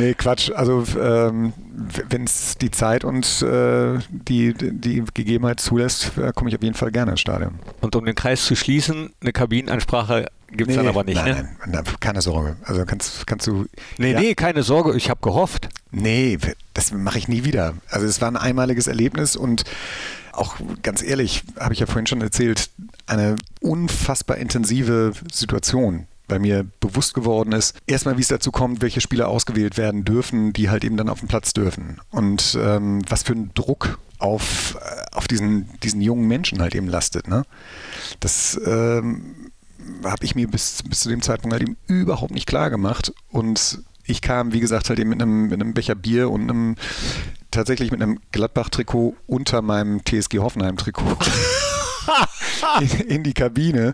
nee, Quatsch. Also ähm, wenn es die Zeit und äh, die, die Gegebenheit zulässt, äh, komme ich auf jeden Fall gerne ins Stadion. Und um den Kreis zu schließen, eine Kabinenansprache gibt es dann aber nicht, nein, ne? nein, nein, keine Sorge. Also kannst, kannst du. Nee, ja, nee, keine Sorge, ich habe gehofft. Nee, das mache ich nie wieder. Also es war ein einmaliges Erlebnis und auch ganz ehrlich, habe ich ja vorhin schon erzählt, eine unfassbar intensive Situation, weil mir bewusst geworden ist, erstmal wie es dazu kommt, welche Spieler ausgewählt werden dürfen, die halt eben dann auf den Platz dürfen. Und ähm, was für ein Druck auf, äh, auf diesen, diesen jungen Menschen halt eben lastet. Ne? Das ähm, habe ich mir bis, bis zu dem Zeitpunkt halt eben überhaupt nicht klar gemacht. Und ich kam, wie gesagt, halt eben mit einem, mit einem Becher Bier und einem tatsächlich mit einem Gladbach-Trikot unter meinem TSG Hoffenheim-Trikot in, in die Kabine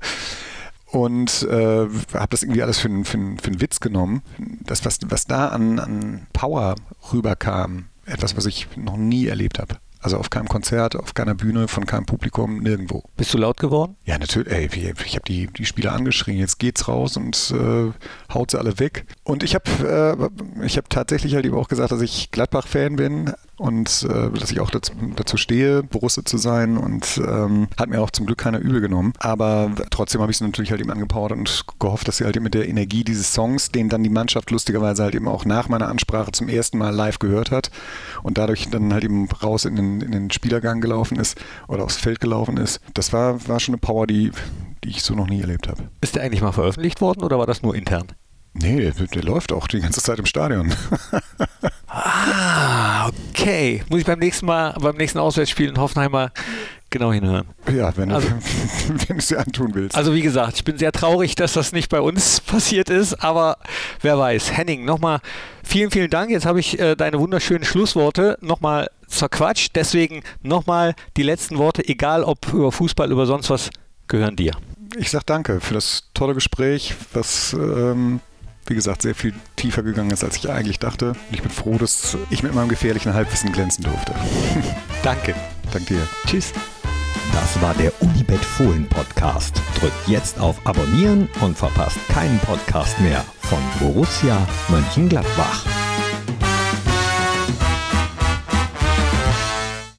und äh, habe das irgendwie alles für, einen- für, einen- für einen Witz genommen. Das, was, was da an, an Power rüberkam, etwas, was ich noch nie erlebt habe. Also auf keinem Konzert, auf keiner Bühne, von keinem Publikum, nirgendwo. Bist du laut geworden? Ja, natürlich. Ey, ich ich habe die, die Spieler angeschrien. Jetzt geht's raus und äh, haut sie alle weg. Und ich habe äh, ich hab tatsächlich halt eben auch gesagt, dass ich Gladbach-Fan bin und äh, dass ich auch dazu, dazu stehe, Borusse zu sein und ähm, hat mir auch zum Glück keiner übel genommen. Aber trotzdem habe ich sie natürlich halt eben angepowert und gehofft, dass sie halt eben mit der Energie dieses Songs, den dann die Mannschaft lustigerweise halt eben auch nach meiner Ansprache zum ersten Mal live gehört hat und dadurch dann halt eben raus in den, in den Spielergang gelaufen ist oder aufs Feld gelaufen ist. Das war, war schon eine Power, die, die ich so noch nie erlebt habe. Ist der eigentlich mal veröffentlicht worden oder war das nur intern? Nee, der, der läuft auch die ganze Zeit im Stadion. Ah, okay. Muss ich beim nächsten Mal, beim nächsten Auswärtsspiel in Hoffenheim mal genau hinhören. Ja, wenn, Also- du, wenn du es dir antun willst. Also wie gesagt, ich bin sehr traurig, dass das nicht bei uns passiert ist, aber wer weiß. Henning, nochmal vielen, vielen Dank. Jetzt habe ich äh, deine wunderschönen Schlussworte nochmal zerquatscht. Deswegen nochmal die letzten Worte, egal ob über Fußball, über sonst was, gehören dir. Ich sag danke für das tolle Gespräch, was, ähm, wie gesagt, sehr viel tiefer gegangen ist, als ich eigentlich dachte. Und ich bin froh, dass ich mit meinem gefährlichen Halbwissen glänzen durfte. Danke. Dank dir. Tschüss. Das war der Unibet Fohlen Podcast. Drückt jetzt auf Abonnieren und verpasst keinen Podcast mehr von Borussia Mönchengladbach.